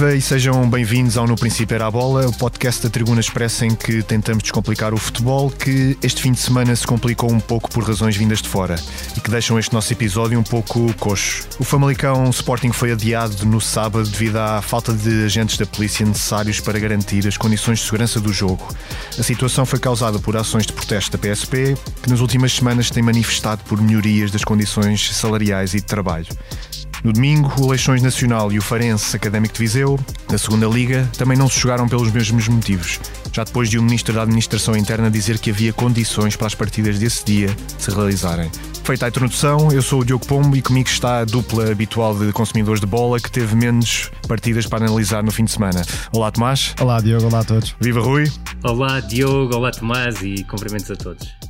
Viva e sejam bem-vindos ao No Princípio Era a Bola, o podcast da Tribuna Expressa em que tentamos descomplicar o futebol que este fim de semana se complicou um pouco por razões vindas de fora e que deixam este nosso episódio um pouco coxo. O Famalicão Sporting foi adiado no sábado devido à falta de agentes da polícia necessários para garantir as condições de segurança do jogo. A situação foi causada por ações de protesto da PSP, que nas últimas semanas tem manifestado por melhorias das condições salariais e de trabalho. No domingo, o Leixões Nacional e o Farense Académico de Viseu, na segunda Liga, também não se jogaram pelos mesmos motivos, já depois de o um Ministro da Administração Interna dizer que havia condições para as partidas desse dia se realizarem. Feita a introdução, eu sou o Diogo Pombo e comigo está a dupla habitual de consumidores de bola que teve menos partidas para analisar no fim de semana. Olá Tomás. Olá Diogo, olá a todos. Viva Rui. Olá Diogo, olá Tomás e cumprimentos a todos.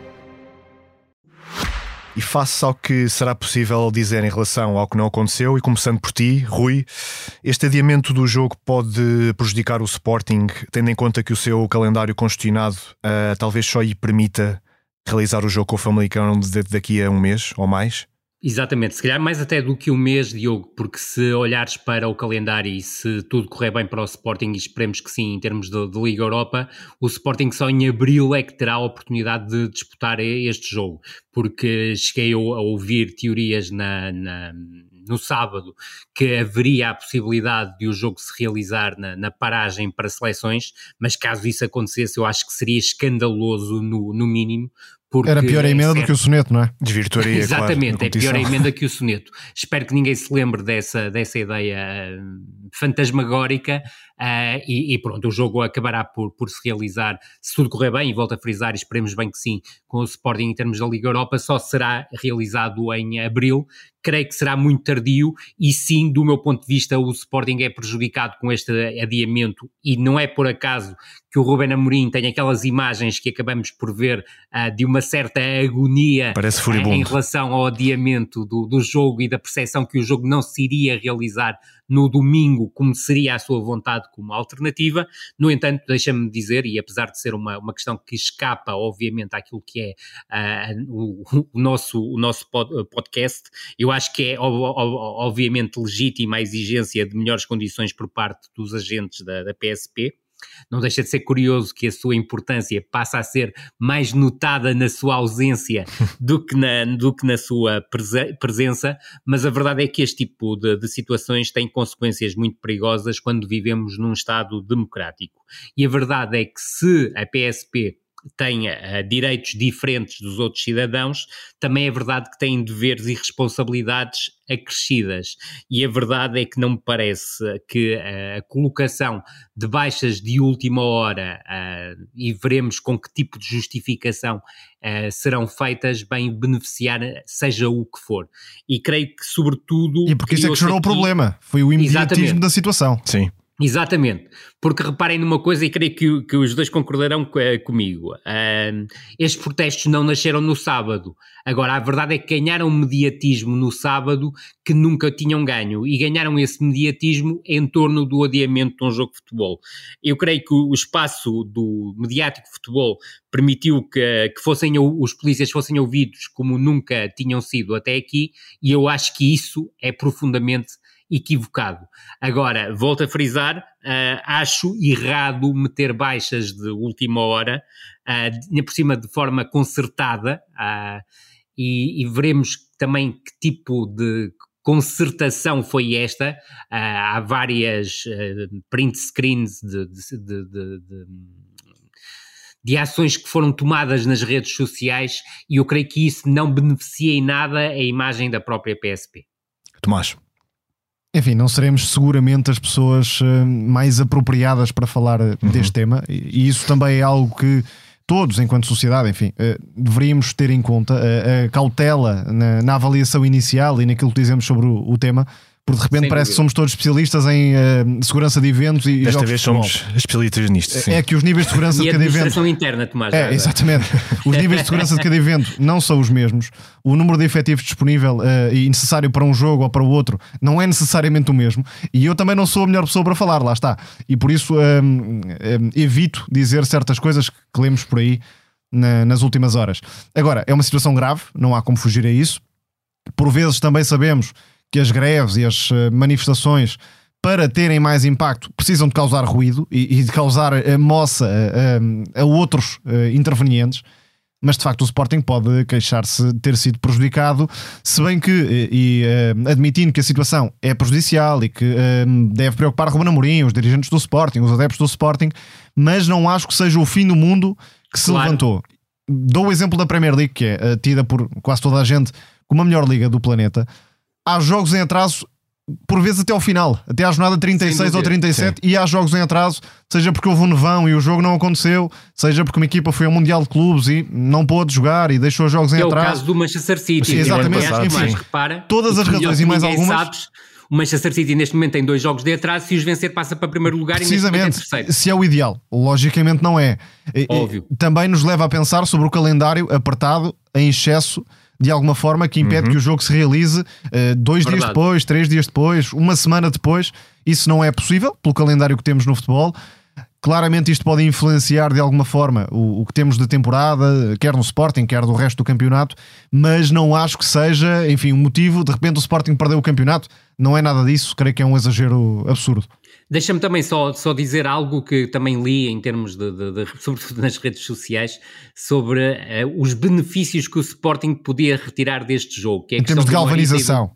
E face ao que será possível dizer em relação ao que não aconteceu, e começando por ti, Rui, este adiamento do jogo pode prejudicar o Sporting, tendo em conta que o seu calendário congestionado uh, talvez só lhe permita realizar o jogo com o Famalicão daqui a um mês ou mais? Exatamente, se calhar mais até do que um mês, Diogo, porque se olhares para o calendário e se tudo correr bem para o Sporting, e esperemos que sim, em termos de, de, Liga Europa, o Sporting só em abril é que terá a oportunidade de disputar este jogo, porque cheguei a, ouvir teorias na, na, no sábado que haveria a possibilidade de o jogo se realizar na, na, paragem para seleções, mas caso isso acontecesse, eu acho que seria escandaloso no, no mínimo, porque Era pior a emenda é do que o soneto, não é? Desvirtuaria, Exatamente, claro, é pior a emenda que o soneto. Espero que ninguém se lembre dessa, dessa ideia fantasmagórica uh, e, e, pronto, o jogo acabará por, por se realizar, se tudo correr bem, e volto a frisar, e esperemos bem que sim, com o Sporting em termos da Liga Europa, só será realizado em abril, creio que será muito tardio e sim, do meu ponto de vista, o Sporting é prejudicado com este adiamento e não é por acaso que o Ruben Amorim tem aquelas imagens que acabamos por ver uh, de uma certa agonia uh, em relação ao adiamento do, do jogo e da percepção que o jogo não se iria realizar no domingo, como seria a sua vontade como alternativa. No entanto, deixa-me dizer, e apesar de ser uma, uma questão que escapa, obviamente, àquilo que é uh, o, o, nosso, o nosso podcast, eu acho que é, obviamente, legítima a exigência de melhores condições por parte dos agentes da, da PSP não deixa de ser curioso que a sua importância passa a ser mais notada na sua ausência do que na, do que na sua presença, mas a verdade é que este tipo de, de situações tem consequências muito perigosas quando vivemos num Estado democrático. E a verdade é que se a PSP tenha uh, direitos diferentes dos outros cidadãos, também é verdade que têm deveres e responsabilidades acrescidas. E a verdade é que não me parece que uh, a colocação de baixas de última hora uh, e veremos com que tipo de justificação serão feitas, bem beneficiar seja o que for. E creio que, sobretudo. E porque isso é que gerou o problema, foi o imediatismo Exatamente. da situação. Sim. Exatamente, porque reparem numa coisa e creio que, que os dois concordarão eh, comigo. Uh, estes protestos não nasceram no sábado. Agora, a verdade é que ganharam mediatismo no sábado que nunca tinham ganho e ganharam esse mediatismo em torno do adiamento de um jogo de futebol. Eu creio que o espaço do mediático futebol permitiu que, que fossem os polícias fossem ouvidos como nunca tinham sido até aqui e eu acho que isso é profundamente equivocado. Agora, volto a frisar, uh, acho errado meter baixas de última hora, uh, por cima de forma concertada, uh, e, e, veremos também que tipo de concertação foi esta. Há várias print screens de, de, de, de de ações que foram tomadas nas redes sociais e eu creio que isso não beneficia em nada a imagem da própria PSP. Tomás. Enfim, não seremos seguramente as pessoas eh, mais apropriadas para falar eh, uhum. deste tema, e isso também é algo que todos, enquanto sociedade, enfim, eh, deveríamos ter em conta a cautela na, na avaliação inicial e naquilo que dizemos sobre o, o tema, porque de repente Sem parece dúvida. que somos todos especialistas em uh, segurança de eventos e Desta jogos vez somos especialistas nisto. sim. É que os níveis de segurança E de cada evento. administração interna, Tomás. É, exatamente. Os níveis de segurança de cada evento não são os mesmos. O número de efetivos disponível uh, e necessário para um jogo ou para o outro não é necessariamente o mesmo. E eu também não sou a melhor pessoa para falar, lá está. E por isso um, um, evito dizer certas coisas que lemos por aí na- nas últimas horas. Agora, é uma situação grave, não há como fugir a isso. Por vezes também sabemos que as greves e as eh, manifestações, para terem mais impacto, precisam de causar ruído e, e de causar eh, moça eh, eh, a outros eh, intervenientes. Mas de facto o Sporting pode queixar-se de ter sido prejudicado, se bem que, e eh, admitindo que a situação é prejudicial e que eh, deve preocupar Ruben Amorim, os dirigentes do Sporting, os adeptos do Sporting, mas não acho que seja o fim do mundo que se Claro. levantou. Dou o exemplo da Premier League, que é tida por quase toda a gente como a melhor liga do planeta. Há jogos em atraso, por vezes até ao final, até à jornada 36 ou dúvida. 37, e há jogos em atraso, seja porque houve um nevão e o jogo não aconteceu, seja porque uma equipa foi ao Mundial de Clubes e não pôde jogar e deixou os jogos em Que é o atraso. caso do Manchester City. Sim, exatamente. Aliás, Enfim, Tomás, repara, todas as e razões e mais algumas- sabes, o Manchester City neste momento tem dois jogos de atraso. Se os vencer, passa para primeiro lugar e neste momento é Precisamente, terceiro. se é o ideal, logicamente não é. E- e Óbvio. Também nos leva a pensar sobre o calendário apertado em excesso, de alguma forma, que impede que o jogo se realize eh, dois dias Verdade. depois, três dias depois, uma semana depois. Isso não é possível pelo calendário que temos no futebol. Claramente isto pode influenciar de alguma forma o, o que temos de temporada, quer no Sporting, quer do resto do campeonato, mas não acho que seja, enfim, um motivo. De repente o Sporting perdeu o campeonato, não é nada disso, creio que é um exagero absurdo. Deixa-me também só, só dizer algo que também li em termos de, de- de- sobretudo nas redes sociais, sobre eh, os benefícios que o Sporting podia retirar deste jogo. Que é Em termos de galvanização.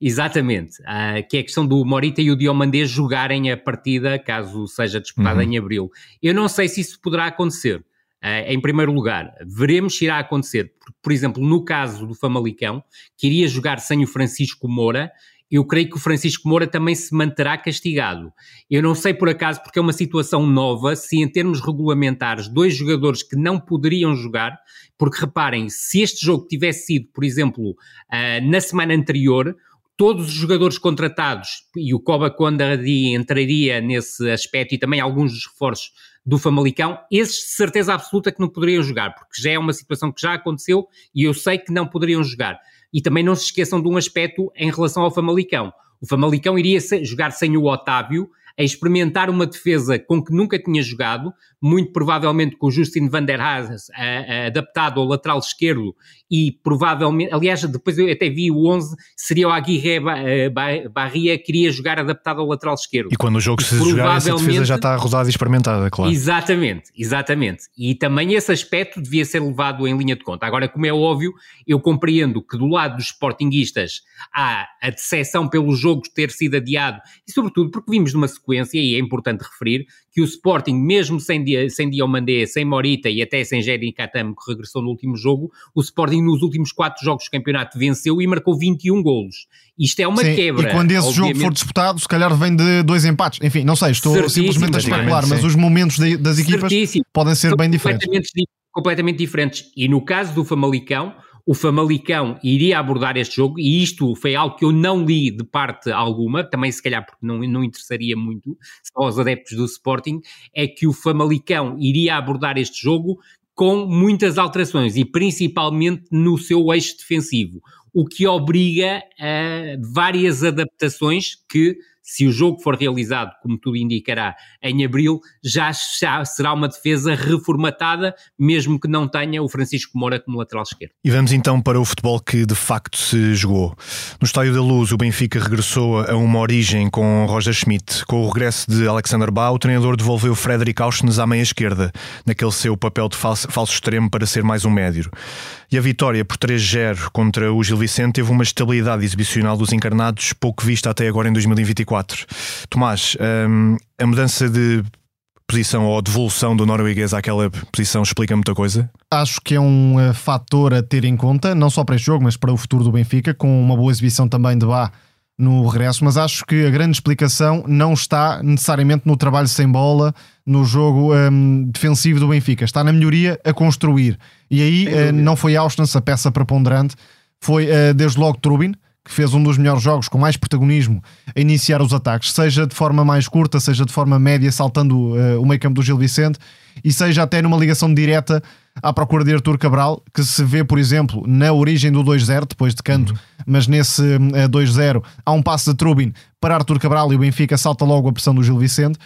Exatamente, ah, que é a questão do Morita e o Diomandé jogarem a partida caso seja disputada Uhum. em abril. Eu não sei se isso poderá acontecer. Ah, em primeiro lugar, veremos se irá acontecer. Por, por exemplo, no caso do Famalicão, que iria jogar sem o Francisco Moura, eu creio que o Francisco Moura também se manterá castigado. Eu não sei por acaso, porque é uma situação nova, se em termos regulamentares, dois jogadores que não poderiam jogar, porque reparem, se este jogo tivesse sido, por exemplo, ah, na semana anterior, todos os jogadores contratados, e o Coba Condadi entraria nesse aspecto, e também alguns dos reforços do Famalicão, esses de certeza absoluta que não poderiam jogar, porque já é uma situação que já aconteceu e eu sei que não poderiam jogar. E também não se esqueçam de um aspecto em relação ao Famalicão. O Famalicão iria jogar sem o Otávio, a experimentar uma defesa com que nunca tinha jogado, muito provavelmente com o Justin van der Haas a- a- adaptado ao lateral esquerdo e provavelmente, aliás, depois eu até vi o 11, seria o Aguirre eh, Ba- Barria que iria jogar adaptado ao lateral esquerdo. E quando o jogo E se jogar, essa defesa já está rodada e experimentada, claro. Exatamente, exatamente. E também esse aspecto devia ser levado em linha de conta. Agora, como é óbvio, eu compreendo que do lado dos sportinguistas há a decepção pelo jogo ter sido adiado e, sobretudo, porque vimos numa sequência, e é importante referir, que o Sporting, mesmo sem, Dia- sem Diomandé, sem Morita e até sem Jerry Katamo, que regressou no último jogo, o Sporting nos últimos quatro jogos do campeonato venceu e marcou 21 golos. Isto é uma Sim, quebra. E quando esse jogo obviamente. for disputado, se calhar vem de dois empates. Enfim, não sei, estou Certíssimo, simplesmente a especular, sim. mas os momentos de- das equipas Certíssimo. podem ser São bem diferentes. completamente, di- completamente diferentes. E no caso do Famalicão, o Famalicão iria abordar este jogo, e isto foi algo que eu não li de parte alguma, também se calhar porque não, não interessaria muito aos adeptos do Sporting, é que o Famalicão iria abordar este jogo com muitas alterações e principalmente no seu eixo defensivo, o que obriga a várias adaptações que, se o jogo for realizado, como tudo indicará, em abril, já, já será uma defesa reformatada, mesmo que não tenha o Francisco Moura como lateral esquerdo. E vamos então para o futebol que de facto se jogou. No Estádio da Luz, o Benfica regressou a uma origem com Roger Schmidt. Com o regresso de Alexander Bau, o treinador devolveu Frederic Auschnes à meia esquerda, naquele seu papel de falso, falso extremo para ser mais um médio. E a vitória por 3-0 contra o Gil Vicente teve uma estabilidade exibicional dos encarnados pouco vista até agora em 2024. Tomás, hum, a mudança de posição ou devolução do norueguês àquela posição explica muita coisa? Acho que é um eh, fator a ter em conta, não só para este jogo, mas para o futuro do Benfica, com uma boa exibição também de Bá no regresso. Mas acho que a grande explicação não está necessariamente no trabalho sem bola, no jogo ehm, defensivo do Benfica, está na melhoria a construir. E aí eh, não foi Auschwitz a peça preponderante, foi eh, desde logo Trubin, que fez um dos melhores jogos com mais protagonismo a iniciar os ataques, seja de forma mais curta, seja de forma média, saltando uh, o meio campo do Gil Vicente, e seja até numa ligação direta à procura de Artur Cabral, que se vê, por exemplo, na origem do 2-0, depois de canto, uhum. mas nesse uh, eh, 2-0 há um passo de Trubin para Artur Cabral e o Benfica salta logo a pressão do Gil Vicente.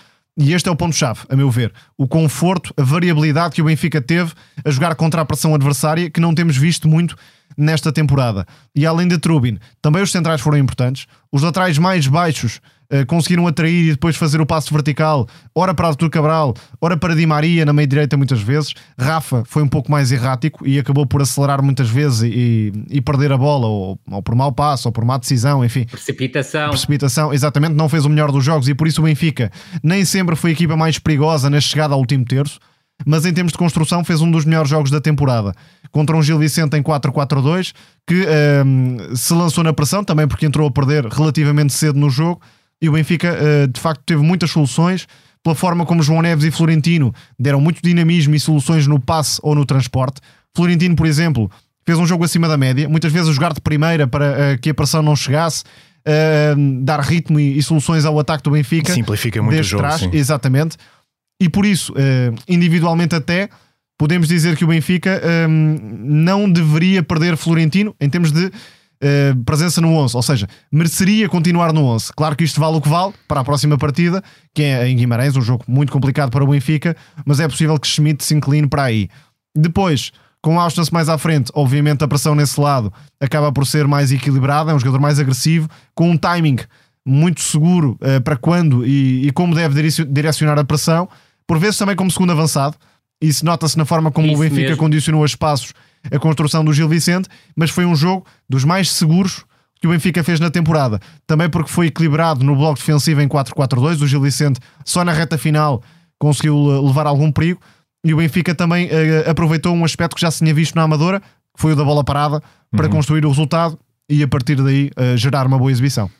E este é o ponto-chave, a meu ver. O conforto, a variabilidade que o Benfica teve a jogar contra a pressão adversária, que não temos visto muito nesta temporada. E além de Trubin, também os centrais foram importantes. Os laterais mais baixos conseguiram atrair e depois fazer o passo vertical, ora para Artur Cabral, ora para Di Maria na meia-direita muitas vezes. Rafa foi um pouco mais errático e acabou por acelerar muitas vezes e, e perder a bola, ou, ou, por mau passo, ou por má decisão, enfim. Precipitação. Precipitação, exatamente, não fez o melhor dos jogos e por isso o Benfica nem sempre foi a equipa mais perigosa na chegada ao último terço mas em termos de construção fez um dos melhores jogos da temporada. Contra um Gil Vicente em 4-4-2, que um, ehm, se lançou na pressão, também porque entrou a perder relativamente cedo no jogo, e o Benfica uh, de facto teve muitas soluções, pela forma como João Neves e Florentino deram muito dinamismo e soluções no passe ou no transporte. Florentino, por exemplo, fez um jogo acima da média, muitas vezes a jogar de primeira para uh, que a pressão não chegasse, uh, dar ritmo e, soluções ao ataque do Benfica. Simplifica muito o jogo. Trás, exatamente e por isso, individualmente até, podemos dizer que o Benfica não deveria perder Florentino em termos de uh, presença no 11, ou seja, mereceria continuar no 11. Claro que isto vale o que vale para a próxima partida, que é em Guimarães, um jogo muito complicado para o Benfica, mas é possível que Schmidt se incline para aí. Depois, com Austin mais à frente, obviamente a pressão nesse lado acaba por ser mais equilibrada, é um jogador mais agressivo, com um timing muito seguro uh, para quando e, e como deve direcionar a pressão por vezes também como segundo avançado. Isso nota-se na forma como Isso o Benfica mesmo. condicionou a espaços a construção do Gil Vicente, mas foi um jogo dos mais seguros que o Benfica fez na temporada. Também porque foi equilibrado no bloco defensivo em 4-4-2. O Gil Vicente só na reta final conseguiu levar algum perigo. E o Benfica também uh, aproveitou um aspecto que já se tinha visto na Amadora, que foi o da bola parada, para uhum. construir o resultado e a partir daí uh, gerar uma boa exibição.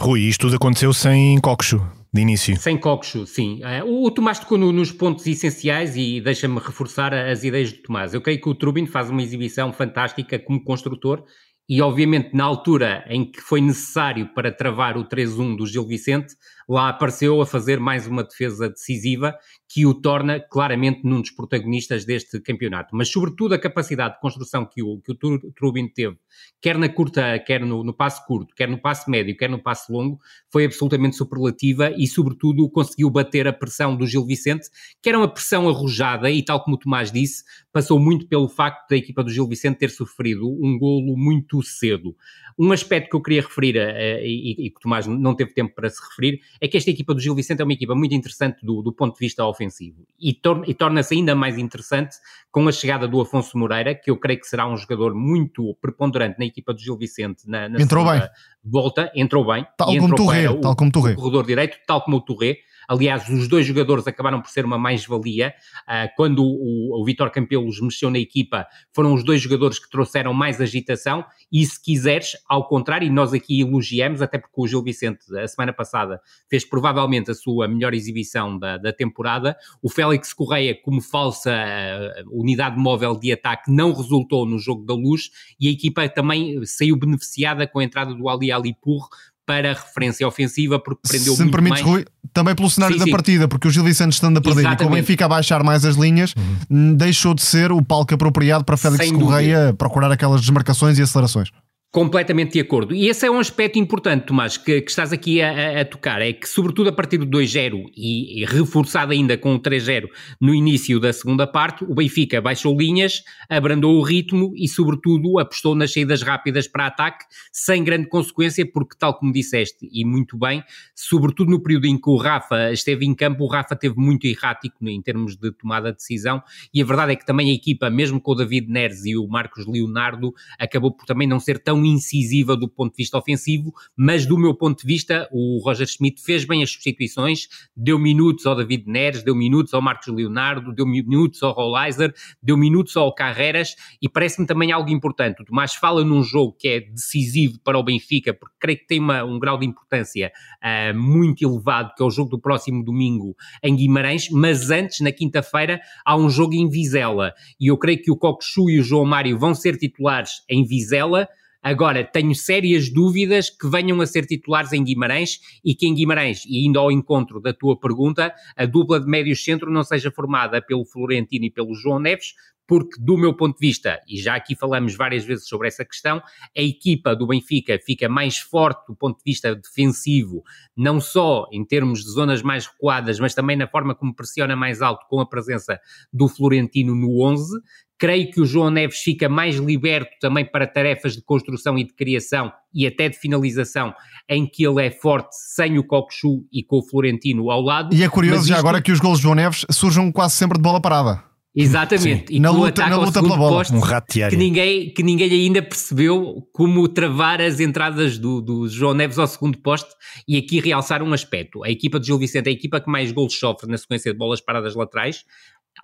Rui, isto tudo aconteceu sem Coxo de início. Sem Coxo, sim. Uh, o, Tomás tocou no, nos pontos essenciais e deixa-me reforçar as ideias de Tomás. Eu creio que o Trubin faz uma exibição fantástica como construtor e, obviamente, na altura em que foi necessário para travar o 3-1 do Gil Vicente, lá apareceu a fazer mais uma defesa decisiva que o torna claramente num dos protagonistas deste campeonato. Mas, sobretudo, a capacidade de construção que o, que o Trubin teve, quer na curta, quer no, no passo curto, quer no passo médio, quer no passo longo, foi absolutamente superlativa e, sobretudo, conseguiu bater a pressão do Gil Vicente, que era uma pressão arrojada e, tal como o Tomás disse, passou muito pelo facto da equipa do Gil Vicente ter sofrido um golo muito cedo. Um aspecto que eu queria referir, uh, e, e, que o Tomás não teve tempo para se referir, é que esta equipa do Gil Vicente é uma equipa muito interessante do, do ponto de vista ofensivo e, tor e torna-se ainda mais interessante com a chegada do Afonso Moreira, que eu creio que será um jogador muito preponderante na equipa do Gil Vicente na, na entrou bem. volta, entrou bem. Tal como Touré, tal como Touré. corredor direito, tal como o Touré. Aliás, os dois jogadores acabaram por ser uma mais-valia. Uh, quando o, o Vitor Campelos mexeu na equipa, foram os dois jogadores que trouxeram mais agitação. E se quiseres, ao contrário, e nós aqui elogiamos, até porque o Gil Vicente, a semana passada, fez provavelmente a sua melhor exibição da, da temporada. O Félix Correia, como falsa uh, unidade móvel de ataque, não resultou no jogo da luz e a equipa também saiu beneficiada com a entrada do Ali Alipur para referência ofensiva, porque prendeu Se muito me permites, mais... Rui, também pelo cenário sim, da sim. partida, porque o Gil Vicente estando a perder Exatamente. e com o Benfica a baixar mais as linhas, uhum. deixou de ser o palco apropriado para Félix Sem Correia dúvida. procurar aquelas desmarcações e acelerações. Completamente de acordo. E esse é um aspecto importante, Tomás, que, que estás aqui a, a, tocar, é que sobretudo a partir do 2-0 e, e, reforçado ainda com o 3-0 no início da segunda parte, o Benfica baixou linhas, abrandou o ritmo e sobretudo apostou nas saídas rápidas para ataque, sem grande consequência, porque tal como disseste, e muito bem, sobretudo no período em que o Rafa esteve em campo, o Rafa teve muito errático em termos de tomada de decisão e a verdade é que também a equipa, mesmo com o David Neres e o Marcos Leonardo, acabou por também não ser tão tão incisiva do ponto de vista ofensivo, mas do meu ponto de vista, o Roger Schmidt fez bem as substituições, deu minutos ao David Neres, deu minutos ao Marcos Leonardo, deu minutos ao Rollizer, deu minutos ao Carreras e parece-me também algo importante. O Tomás fala num jogo que é decisivo para o Benfica, porque creio que tem uma, um grau de importância uh, muito elevado, que é o jogo do próximo domingo em Guimarães, mas antes, na quinta-feira, há um jogo em Vizela e eu creio que o Coxu e o João Mário vão ser titulares em Vizela Agora, tenho sérias dúvidas que venham a ser titulares em Guimarães e que em Guimarães, e indo ao encontro da tua pergunta, a dupla de médios centro não seja formada pelo Florentino e pelo João Neves, porque, do meu ponto de vista, e já aqui falamos várias vezes sobre essa questão, a equipa do Benfica fica mais forte do ponto de vista defensivo, não só em termos de zonas mais recuadas, mas também na forma como pressiona mais alto com a presença do Florentino no 11. Creio que o João Neves fica mais liberto também para tarefas de construção e de criação e até de finalização, em que ele é forte sem o Cockchu e com o Florentino ao lado. E é curioso já agora que os gols de João Neves surjam quase sempre de bola parada. Exatamente. Sim. E na luta, na luta pela bola. um rato que ninguém, que ninguém ainda percebeu como travar as entradas do, do João Neves ao segundo poste e aqui realçar um aspecto. A equipa de Gil Vicente é a equipa que mais gols sofre na sequência de bolas paradas laterais.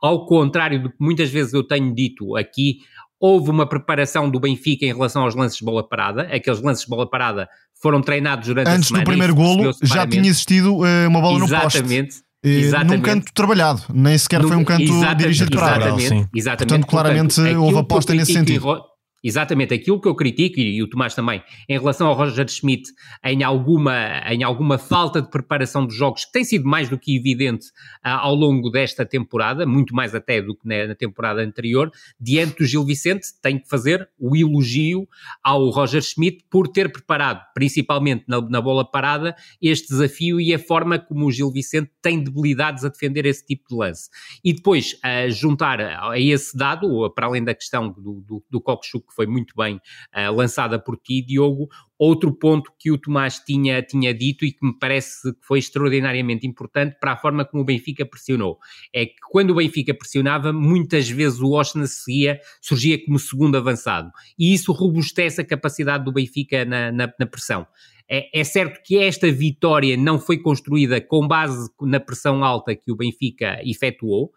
Ao contrário do que muitas vezes eu tenho dito aqui, houve uma preparação do Benfica em relação aos lances de bola parada. Aqueles lances de bola parada foram treinados durante Antes a semana. Antes do primeiro golo já tinha existido uh, uma bola Exatamente. no poste. Exatamente. Exatamente. num canto trabalhado, nem sequer no, foi um canto dirigido para a Exatamente, exatamente. Portanto, claramente Portanto, houve aposta nesse sentido. Exatamente, aquilo que eu critico, e, o Tomás também, em relação ao Roger Schmidt, em alguma, em alguma falta de preparação dos jogos, que tem sido mais do que evidente uh, ao longo desta temporada, muito mais até do que na, na, temporada anterior, diante do Gil Vicente, tenho que fazer o elogio ao Roger Schmidt por ter preparado, principalmente na, na bola parada, este desafio e a forma como o Gil Vicente tem debilidades a defender esse tipo de lance. E depois, uh, juntar a esse dado, para além da questão do, do, do que foi muito bem uh, lançada por ti, Diogo. Outro ponto que o Tomás tinha, tinha dito e que me parece que foi extraordinariamente importante para a forma como o Benfica pressionou é que quando o Benfica pressionava, muitas vezes o Osna seguia, surgia como segundo avançado e isso robustece a capacidade do Benfica na, na, na pressão. É, é, certo que esta vitória não foi construída com base na pressão alta que o Benfica efetuou,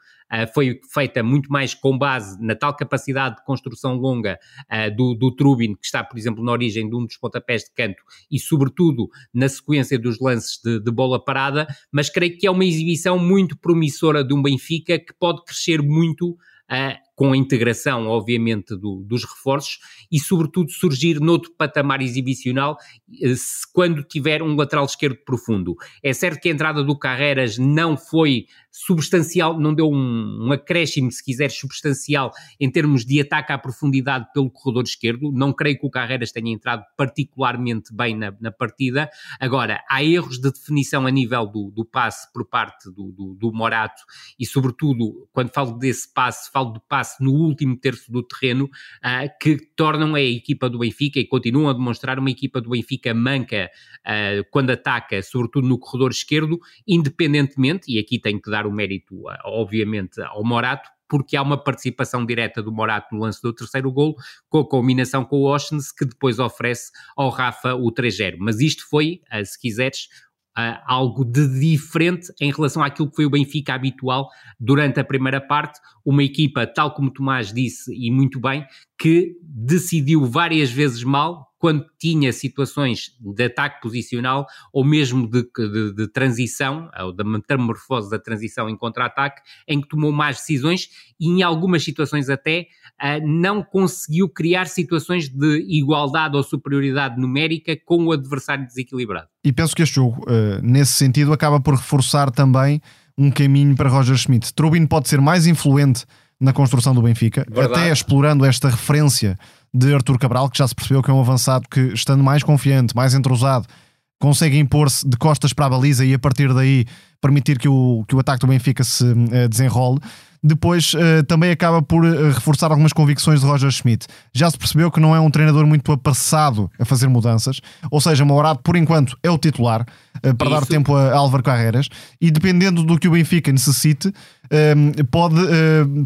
foi feita muito mais com base na tal capacidade de construção longa uh, do, do Trubin, que está, por exemplo, na origem de um dos pontapés de canto e, sobretudo, na sequência dos lances de, de bola parada, mas creio que é uma exibição muito promissora de um Benfica que pode crescer muito uh, com a integração, obviamente, do, dos reforços e, sobretudo, surgir noutro patamar exibicional uh, quando tiver um lateral esquerdo profundo. É certo que a entrada do Carreras não foi substancial, não deu um, um acréscimo, se quiser, substancial em termos de ataque à profundidade pelo corredor esquerdo. Não creio que o Carreras tenha entrado particularmente bem na, na partida. Agora, há erros de definição a nível do, do passe por parte do, do, do Morato e, sobretudo, quando falo desse passe, falo do passe no último terço do terreno, uh, que tornam a equipa do Benfica e continuam a demonstrar uma equipa do Benfica manca uh, quando ataca, sobretudo no corredor esquerdo, independentemente, e aqui tenho que dar o mérito, uh, obviamente, ao Morato, porque há uma participação direta do Morato no lance do terceiro gol, com a combinação com o Oshens, que depois oferece ao Rafa o 3-0. Mas isto foi, se quiseres, uh, algo de diferente em relação àquilo que foi o Benfica habitual durante a primeira parte. Uma equipa, tal como Tomás disse e muito bem, que decidiu várias vezes mal quando tinha situações de ataque posicional ou mesmo de, de, de transição, ou da metamorfose da transição em contra-ataque, em que tomou más decisões e em algumas situações até uh, não conseguiu criar situações de igualdade ou superioridade numérica com o adversário desequilibrado. E penso que este jogo, uh, nesse sentido, acaba por reforçar também um caminho para Roger Schmidt. Trubin pode ser mais influente na construção do Benfica, Verdade. até explorando esta referência de Artur Cabral, que já se percebeu que é um avançado que, estando mais confiante, mais entrosado, consegue impor-se de costas para a baliza e a partir daí permitir que o, que o ataque do Benfica se uh, desenrole. Depois uh, também acaba por uh, reforçar algumas convicções de Roger Schmidt. Já se percebeu que não é um treinador muito apressado a fazer mudanças, ou seja, Mourado por enquanto é o titular para Isso. dar tempo a Álvaro Carreiras e dependendo do que o Benfica necessite, pode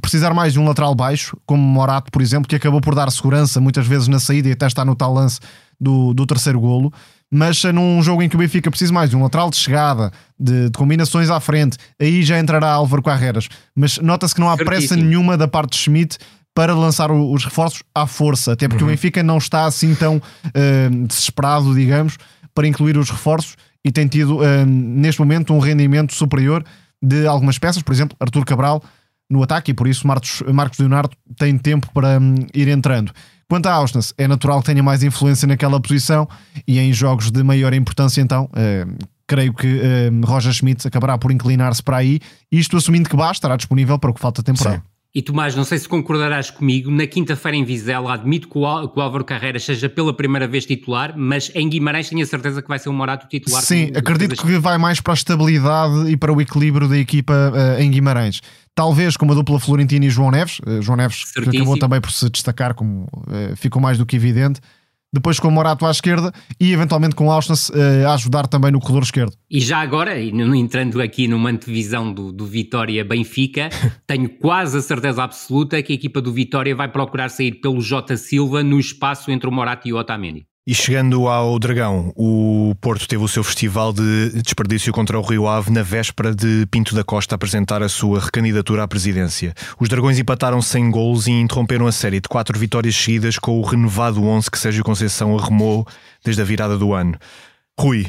precisar mais de um lateral baixo, como Morato, por exemplo, que acabou por dar segurança muitas vezes na saída e até está no tal lance do, do terceiro golo mas num jogo em que o Benfica precisa mais de um lateral de chegada, de, de combinações à frente, aí já entrará Álvaro Carreras. Mas nota-se que não há pressa nenhuma da parte de Schmidt para lançar os reforços à força, até porque uhum. o Benfica não está assim tão uh, desesperado, digamos, para incluir os reforços e tem tido uh, neste momento um rendimento superior de algumas peças, por exemplo, Artur Cabral no ataque e por isso Marcos, Marcos Leonardo tem tempo para um, ir entrando. Quanto a Auschwitz, é natural que tenha mais influência naquela posição e em jogos de maior importância, então, eh, creio que eh, Roger Schmidt acabará por inclinar-se para aí, isto assumindo que Bá estará disponível para o que falta temporada. Sim. E Tomás, não sei se concordarás comigo, na quinta-feira em Vizela admito que o, Álvaro Carreira seja pela primeira vez titular, mas em Guimarães tenho a certeza que vai ser o Morato titular. Sim, acredito que vai mais para a estabilidade e para o equilíbrio da equipa uh, em Guimarães. Talvez com uma dupla Florentino e João Neves, uh, João Neves Certíssimo. que acabou também por se destacar, como uh, ficou mais do que evidente depois com o Morato à esquerda e eventualmente com o Austin uh, a ajudar também no corredor esquerdo. E já agora, entrando aqui numa antevisão do, do Vitória Benfica, tenho quase a certeza absoluta que a equipa do Vitória vai procurar sair pelo Jota Silva no espaço entre o Morato e o Otamendi. E chegando ao Dragão, o Porto teve o seu festival de desperdício contra o Rio Ave na véspera de Pinto da Costa apresentar a sua recandidatura à presidência. Os Dragões empataram sem gols e interromperam a série de quatro vitórias seguidas com o renovado 11 que Sérgio Conceição arrumou desde a virada do ano. Rui,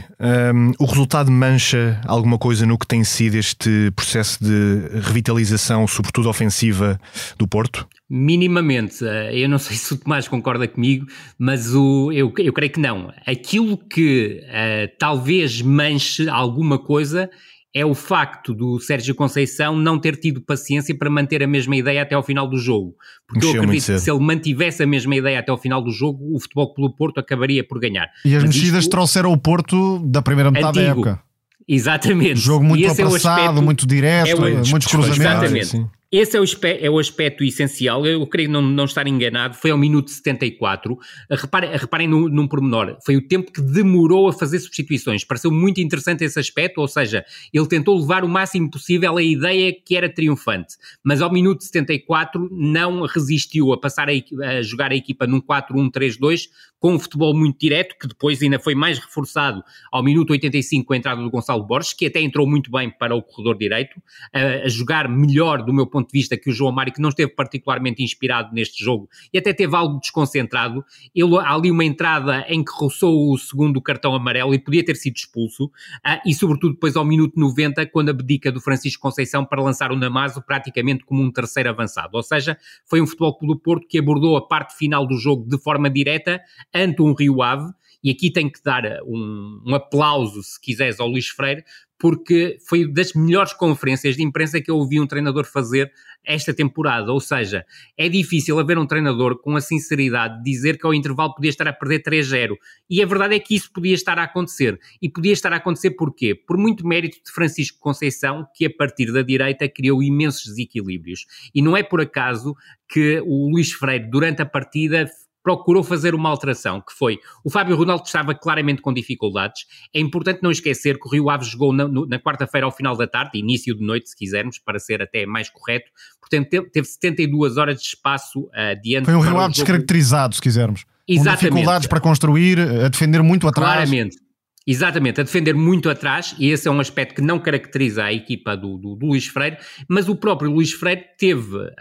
um, o resultado mancha alguma coisa no que tem sido este processo de revitalização, sobretudo ofensiva, do Porto? Minimamente. Eh, eu não sei se o Tomás concorda comigo, mas o, eu, eu creio que não. Aquilo que uh, talvez manche alguma coisa é o facto do Sérgio Conceição não ter tido paciência para manter a mesma ideia até ao final do jogo. Porque Mexeu eu acredito que se ele mantivesse a mesma ideia até ao final do jogo, o Futebol pelo Porto acabaria por ganhar. E as Mas mexidas isto... trouxeram o Porto da primeira metade Antigo. da época. Exatamente. Jogo muito apressado, é aspecto, muito direto, é muitos cruzamentos. Exatamente. Esse é o, é o aspecto essencial, eu creio não, não estar enganado, foi ao minuto 74. Reparem, reparem num, num pormenor, foi o tempo que demorou a fazer substituições. Pareceu muito interessante esse aspecto, ou seja, ele tentou levar o máximo possível a ideia que era triunfante, mas ao minuto 74 não resistiu a passar a, a jogar a equipa num 4-1-3-2 com um futebol muito direto, que depois ainda foi mais reforçado ao minuto 85 com a entrada do Gonçalo Borges, que até entrou muito bem para o corredor direito, a, a jogar melhor do meu ponto de vista que o João Mário, que não esteve particularmente inspirado neste jogo e até teve algo desconcentrado, ele, há ali uma entrada em que roçou o segundo cartão amarelo e podia ter sido expulso, e sobretudo depois ao minuto 90, quando abdica do Francisco Conceição para lançar o Namazo praticamente como um terceiro avançado. Ou seja, foi um futebol do Porto que abordou a parte final do jogo de forma direta ante um Rio Ave, e aqui tenho que dar um, um aplauso, se quiseres, ao Luís Freire, porque foi das melhores conferências de imprensa que eu ouvi um treinador fazer esta temporada. Ou seja, é difícil haver um treinador com a sinceridade de dizer que ao intervalo podia estar a perder 3-0. E a verdade é que isso podia estar a acontecer. E podia estar a acontecer porquê? Por muito mérito de Francisco Conceição, que a partir da direita criou imensos desequilíbrios. E não é por acaso que o Luís Freire, durante a partida, procurou fazer uma alteração, que foi o Fábio Ronaldo estava claramente com dificuldades. É importante não esquecer que o Rio Ave jogou na, na quarta-feira ao final da tarde, início de noite, se quisermos, para ser até mais correto. Portanto, teve, teve 72 horas de espaço uh, diante Foi um Rio Ave descaracterizado, se quisermos. Exatamente. Com dificuldades para construir, a defender muito atrás. Claramente. Exatamente, a defender muito atrás, e esse é um aspecto que não caracteriza a equipa do, do, do Luís Freire, mas o próprio Luís Freire teve uh,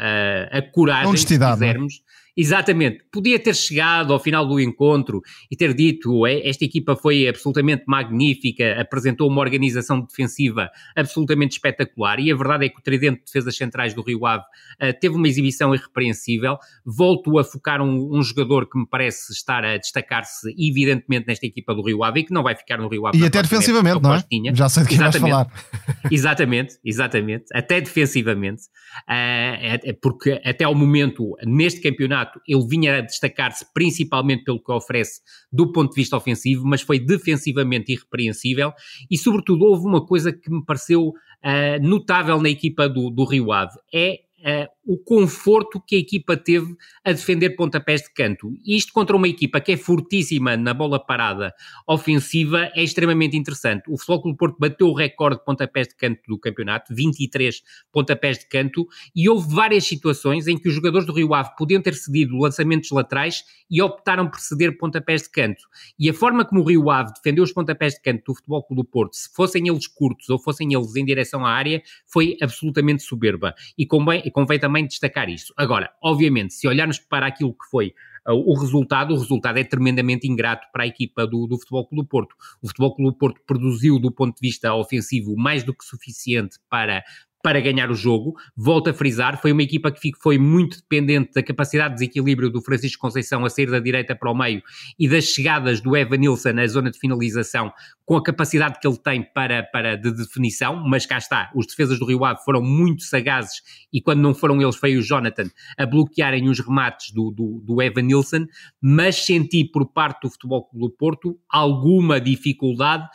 a coragem, se é? quisermos, Exatamente. Podia ter chegado ao final do encontro e ter dito esta equipa foi absolutamente magnífica, apresentou uma organização defensiva absolutamente espetacular e a verdade é que o tridente de defesas centrais do Rio Ave uh, teve uma exibição irrepreensível. Volto a focar um, um jogador que me parece estar a destacar-se evidentemente nesta equipa do Rio Ave e que não vai ficar no Rio Ave. E até defensivamente, não é? Já sei de que vais falar. exatamente, exatamente. Até defensivamente. Uh, porque até ao momento, neste campeonato, campeonato ele vinha a destacar-se principalmente pelo que oferece do ponto de vista ofensivo, mas foi defensivamente irrepreensível. E, sobretudo, houve uma coisa que me pareceu uh, notável na equipa do, do Rio Ave: é uh, o conforto que a equipa teve a defender pontapés de canto. Isto contra uma equipa que é fortíssima na bola parada ofensiva é extremamente interessante. O do Porto bateu o recorde de pontapés de canto do campeonato, 23 pontapés de canto, e houve várias situações em que os jogadores do Rio Ave podiam ter cedido lançamentos laterais e optaram por ceder pontapés de canto. E a forma como o Rio Ave defendeu os pontapés de canto do Futebol do Porto, se fossem eles curtos ou fossem eles em direção à área, foi absolutamente soberba. E convém, convém também destacar isso. Agora, obviamente, se olharmos para aquilo que foi uh, o resultado, o resultado é tremendamente ingrato para a equipa do, do Futebol Clube do Porto. O Futebol Clube do Porto produziu, do ponto de vista ofensivo, mais do que suficiente para para ganhar o jogo. Volto a frisar, foi uma equipa que foi muito dependente da capacidade de desequilíbrio do Francisco Conceição a sair da direita para o meio e das chegadas do Evan Nilsson na zona de finalização, com a capacidade que ele tem para, para de definição, mas cá está, os defesas do Rio Ave foram muito sagazes e quando não foram eles, foi o Jonathan, a bloquearem os remates do, do, do Evan Nilsson, mas senti por parte do Futebol Clube do Porto alguma dificuldade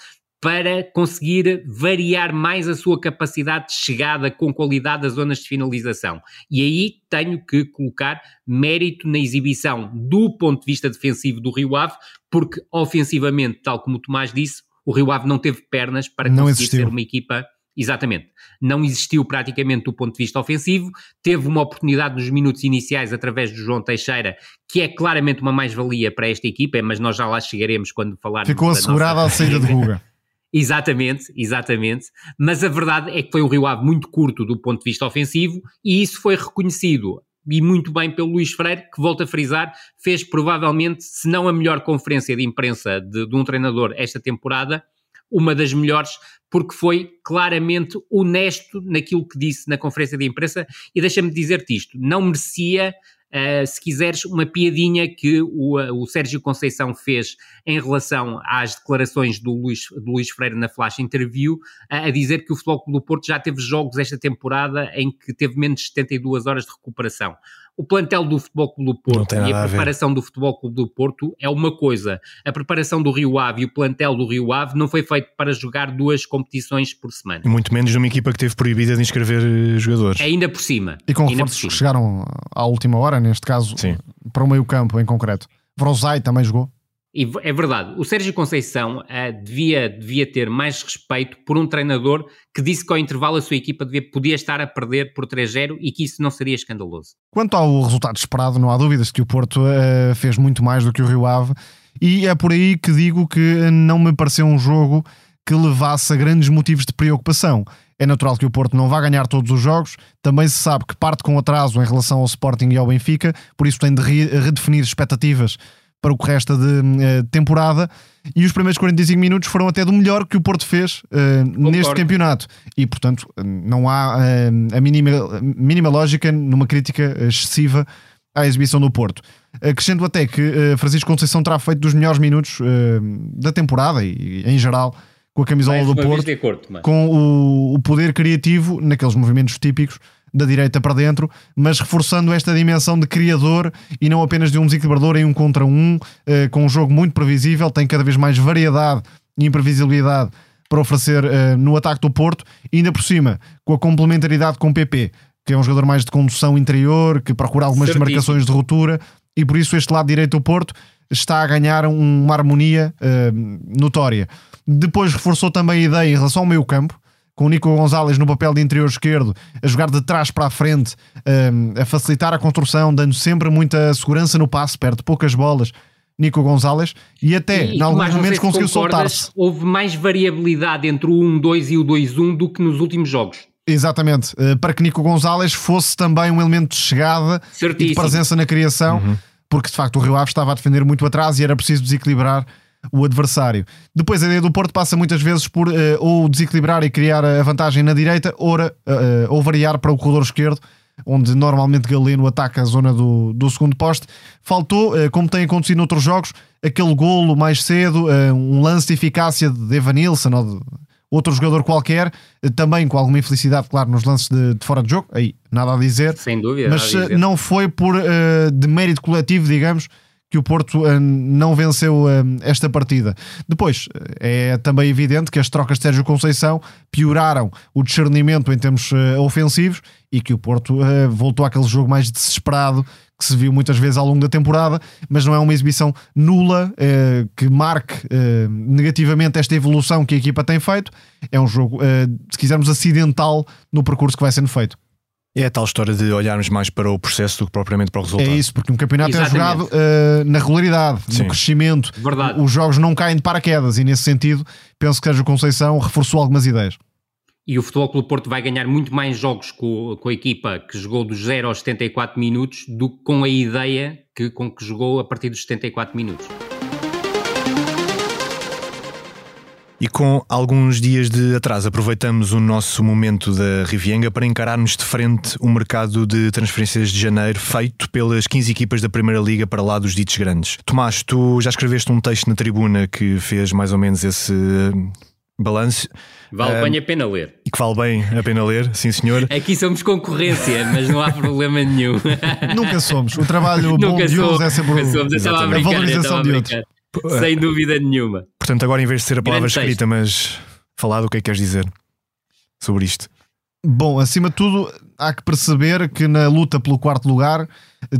para conseguir variar mais a sua capacidade de chegada com qualidade às zonas de finalização. E aí tenho que colocar mérito na exibição do ponto de vista defensivo do Rio Ave, porque ofensivamente, tal como o Tomás disse, o Rio Ave não teve pernas para não conseguir existiu. ser uma equipa Exatamente. Não existiu praticamente do ponto de vista ofensivo, teve uma oportunidade nos minutos iniciais através do João Teixeira, que é claramente uma mais-valia para esta equipa, mas nós já lá chegaremos quando falarmos Ficou da assegurada nossa... a saída de Guga. Exatamente, exatamente. Mas a verdade é que foi um Rio Ave muito curto do ponto de vista ofensivo e isso foi reconhecido e muito bem pelo Luís Freire, que volta a frisar, fez provavelmente, se não a melhor conferência de imprensa de, de um treinador esta temporada, uma das melhores, porque foi claramente honesto naquilo que disse na conferência de imprensa. E deixa-me dizer-te isto: não merecia Uh, se quiseres, uma piadinha que o, uh, o Sérgio Conceição fez em relação às declarações do Luís, do Luís Freire na Flash Interview, a dizer que o Futebol Clube do Porto já teve jogos esta temporada em que teve menos de 72 horas de recuperação. O plantel do Futebol Clube do Porto e a, a preparação do Futebol Clube do Porto é uma coisa. A preparação do Rio Ave e o plantel do Rio Ave não foi feito para jogar duas competições por semana. Muito menos numa equipa que teve proibida de inscrever eh, jogadores. Ainda por cima. E com reforços que chegaram à última hora, neste caso, Sim. para o meio campo em concreto. Vrozai também jogou. E é verdade, o Sérgio Conceição uh, devia, devia ter mais respeito por um treinador que disse que ao intervalo a sua equipa devia, podia estar a perder por 3-0 e que isso não seria escandaloso. Quanto ao resultado esperado, não há dúvidas que o Porto uh, fez muito mais do que o Rio Ave e é por aí que digo que não me pareceu um jogo que levasse a grandes motivos de preocupação. É natural que o Porto não vá ganhar todos os jogos, também se sabe que parte com atraso em relação ao Sporting e ao Benfica, por isso tem de redefinir expectativas para o que resta de uh, temporada. E os primeiros 45 minutos foram até do melhor que o Porto fez uh, neste campeonato. E, portanto, não há uh, a mínima, mínima lógica numa crítica excessiva à exibição do Porto. Acrescento até que Francisco Conceição terá feito dos melhores minutos da temporada e, em geral, com a camisola do Porto, acordo, com o, o poder criativo naqueles movimentos típicos da direita para dentro, mas reforçando esta dimensão de criador e não apenas de um desequilibrador em um contra um, uh, com um jogo muito previsível, tem cada vez mais variedade e imprevisibilidade para oferecer uh, no ataque do Porto, e ainda por cima, com a complementaridade com o PP, que é um jogador mais de condução interior, que procura algumas Certíssimo. marcações de ruptura, e por isso este lado direito do Porto está a ganhar uma harmonia uh, notória. Depois reforçou também a ideia em relação ao meio campo, com o Nico Gonzalez no papel de interior esquerdo, a jogar de trás para a frente, um, a facilitar a construção, dando sempre muita segurança no passe, perde poucas bolas. Nico Gonzalez e até e, em alguns momentos conseguiu soltar-se. Houve mais variabilidade entre o 1-2 e o 2-1 do que nos últimos jogos. Exatamente, uh, para que Nico Gonzalez fosse também um elemento de chegada Certíssimo. e de presença na criação, uhum. porque de facto o Rio Ave estava a defender muito atrás e era preciso desequilibrar o adversário. Depois a ideia do Porto passa muitas vezes por uh, ou desequilibrar e criar a vantagem na direita ou, uh, ou variar para o corredor esquerdo, onde normalmente Galeno ataca a zona do, do segundo poste. Faltou, uh, como tem acontecido noutros jogos, aquele golo mais cedo, um lance de eficácia de Evanilson ou de outro jogador qualquer, também com alguma infelicidade, claro, nos lances de, de, fora de jogo, aí nada a dizer. Sem dúvida. Mas não foi por de mérito coletivo, digamos, que o Porto uh, não venceu uh, esta partida. Depois, eh, é também evidente que as trocas de Sérgio Conceição pioraram o discernimento em termos ofensivos e que o Porto voltou àquele jogo mais desesperado que se viu muitas vezes ao longo da temporada, mas não é uma exibição nula que marque negativamente esta evolução que a equipa tem feito. É um jogo, se quisermos, acidental no percurso que vai sendo feito. É a tal história de olharmos mais para o processo do que propriamente para o resultado. É isso, porque um campeonato Exatamente. é jogado uh, na regularidade, Sim. no crescimento. Verdade. Os jogos não caem de paraquedas e, nesse sentido, penso que Sérgio Conceição reforçou algumas ideias. E o Futebol Clube Porto vai ganhar muito mais jogos com, com a equipa que jogou dos 0 aos 74 minutos do que com a ideia que, com que jogou a partir dos 74 minutos. E com alguns dias de atraso, aproveitamos o nosso momento da Rivienga para encararmos de frente o mercado de transferências de janeiro feito pelas 15 equipas da Primeira Liga para lá dos ditos grandes. Tomás, tu já escreveste um texto na tribuna que fez mais ou menos esse hum, balanço. Vale uh, bem a pena ler. E que vale bem a pena ler, sim senhor. Aqui somos concorrência, mas não há problema nenhum. Nunca somos. O trabalho bom de uns é sempre somos. a valorização de outros. Sem dúvida nenhuma. Portanto, agora em vez de ser a palavra Grande escrita, texto. mas falado, o que é que queres dizer sobre isto? Bom, acima de tudo, há que perceber que na luta pelo quarto lugar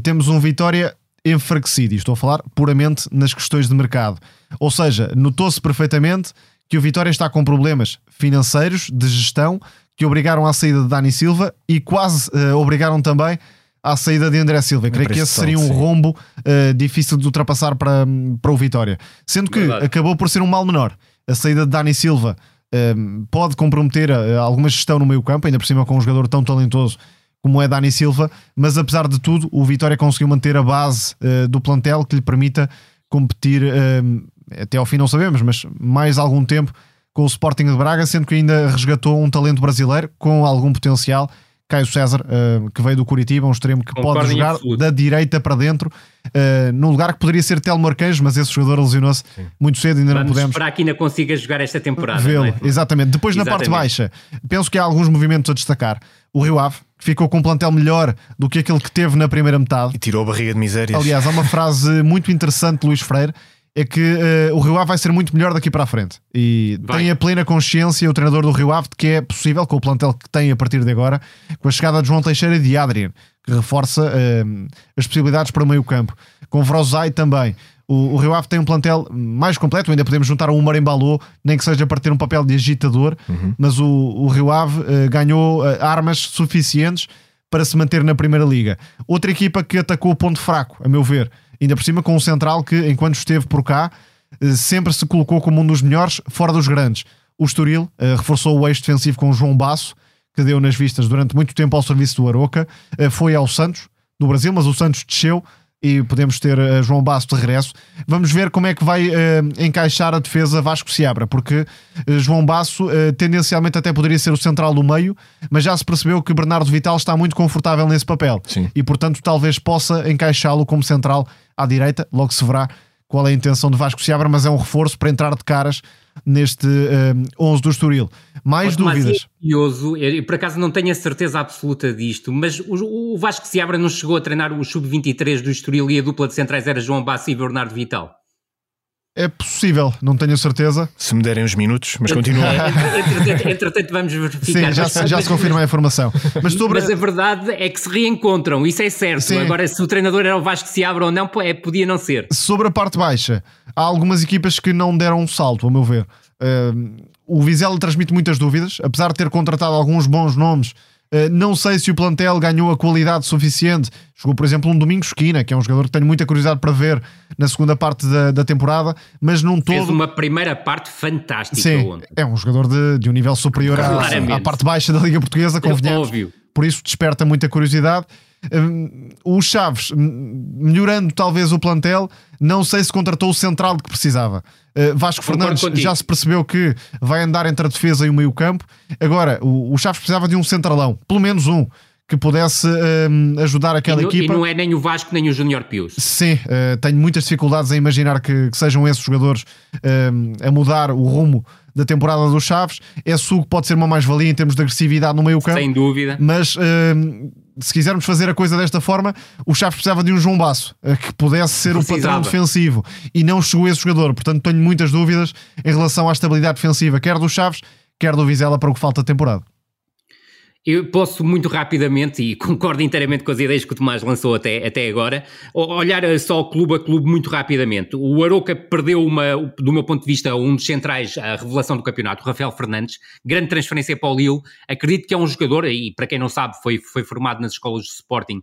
temos um Vitória enfraquecido. E estou a falar puramente nas questões de mercado. Ou seja, notou-se perfeitamente que o Vitória está com problemas financeiros, de gestão, que obrigaram à saída de Dani Silva e quase uh, obrigaram também à saída de André Silva. Creio que esse seria um rombo uh, difícil de ultrapassar para, para o Vitória. Sendo que Verdade. acabou por ser um mal menor. A saída de Dani Silva uh, pode comprometer uh, alguma gestão no meio campo, ainda por cima com um jogador tão talentoso como é Dani Silva, mas apesar de tudo, o Vitória conseguiu manter a base do plantel que lhe permita competir até ao fim não sabemos, mas mais algum tempo com o Sporting de Braga, sendo que ainda resgatou um talento brasileiro com algum potencial Caio César, uh, que veio do Curitiba, um extremo que Concordo pode jogar da direita para dentro, uh, num lugar que poderia ser Telmo Arcanjo, mas esse jogador lesionou-se muito cedo, ainda Vamos não podemos. Esperar que ainda consiga jogar esta temporada. Vê-lo, é? exatamente. Depois exatamente. na parte baixa, penso que há alguns movimentos a destacar. O Rio Ave, que ficou com um plantel melhor do que aquele que teve na primeira metade. E tirou a barriga de misérias. Aliás, há uma frase muito interessante de Luís Freire é que uh, o Rio Ave vai ser muito melhor daqui para a frente. E vai. tem a plena consciência o treinador do Rio Ave de que é possível, com o plantel que tem a partir de agora, com a chegada de João Teixeira e de Adrian, que reforça uh, as possibilidades para o meio campo. Com Vrozai também. O, o, Rio Ave tem um plantel mais completo, ainda podemos juntar um Marimbalô, nem que seja para ter um papel de agitador, uhum. mas o, o, Rio Ave uh, ganhou armas suficientes para se manter na Primeira Liga. Outra equipa que atacou o ponto fraco, a meu ver, Ainda por cima com um central que, enquanto esteve por cá, eh, sempre se colocou como um dos melhores, fora dos grandes. O Estoril uh, reforçou o eixo defensivo com o João Basso, que deu nas vistas durante muito tempo ao serviço do Aroca. Uh, foi ao Santos, do Brasil, mas o Santos desceu e podemos ter uh, João Basso de regresso. Vamos ver como é que vai uh, encaixar a defesa Vasco Seabra, porque uh, João Basso tendencialmente até poderia ser o central do meio, mas já se percebeu que Bernardo Vital está muito confortável nesse papel Sim. e, portanto, talvez possa encaixá-lo como central à direita. Logo se verá qual é a intenção de Vasco Seabra, mas é um reforço para entrar de caras neste um, 11 do Estoril. Mais mas, dúvidas? Mas é curioso, eu por acaso não tenho a certeza absoluta disto, mas o, o Vasco Seabra não chegou a treinar o Sub-23 do Estoril e a dupla de centrais era João Bassi e Bernardo Vital? É possível, não tenho a certeza. Se me derem uns minutos, mas continua. entretanto, entretanto, vamos verificar. Sim, já, mas, já se confirma a informação. Mas, sobre... mas, a verdade é que se reencontram, isso é certo. Sim. Agora, se o treinador era o Vasco se abre ou não, é, podia não ser. Sobre a parte baixa, há algumas equipas que não deram um salto, a meu ver. Uh, o Vizela transmite muitas dúvidas, apesar de ter contratado alguns bons nomes eh, não sei se o plantel ganhou a qualidade suficiente. Jogou, por exemplo, um Domingo Esquina, que é um jogador que tenho muita curiosidade para ver na segunda parte da, da temporada, mas num todo. Fez uma primeira parte fantástica Sim, ontem. É um jogador de, de um nível superior à, à, parte baixa da Liga Portuguesa, convenhamos. Óbvio. Por isso desperta muita curiosidade. Um, o Chaves, melhorando talvez o plantel, não sei se contratou o central que precisava. Uh, Vasco Fernandes já se percebeu que vai andar entre a defesa e o meio-campo. Agora, o, Chaves precisava de um centralão, pelo menos um, que pudesse uh, ajudar aquela e no, equipa. E não é nem o Vasco nem o Júnior Pius. Sim, uh, tenho muitas dificuldades em imaginar que, que sejam esses jogadores a mudar o rumo da temporada dos Chaves. É sugo pode ser uma mais-valia em termos de agressividade no meio-campo. Sem dúvida. Mas se quisermos fazer a coisa desta forma, o Chaves precisava de um João Basso eh, que pudesse ser Precisava. o patrão defensivo e não chegou esse jogador. Portanto, tenho muitas dúvidas em relação à estabilidade defensiva, quer do Chaves, quer do Vizela para o que falta temporada. Eu posso muito rapidamente, e concordo inteiramente com as ideias que o Tomás lançou até, até agora, olhar só clube a clube muito rapidamente. O Aroca perdeu, uma, do meu ponto de vista, um dos centrais, a revelação do campeonato, o Rafael Fernandes, grande transferência para o Lille. Acredito que é um jogador, e para quem não sabe, foi, foi formado nas escolas de Sporting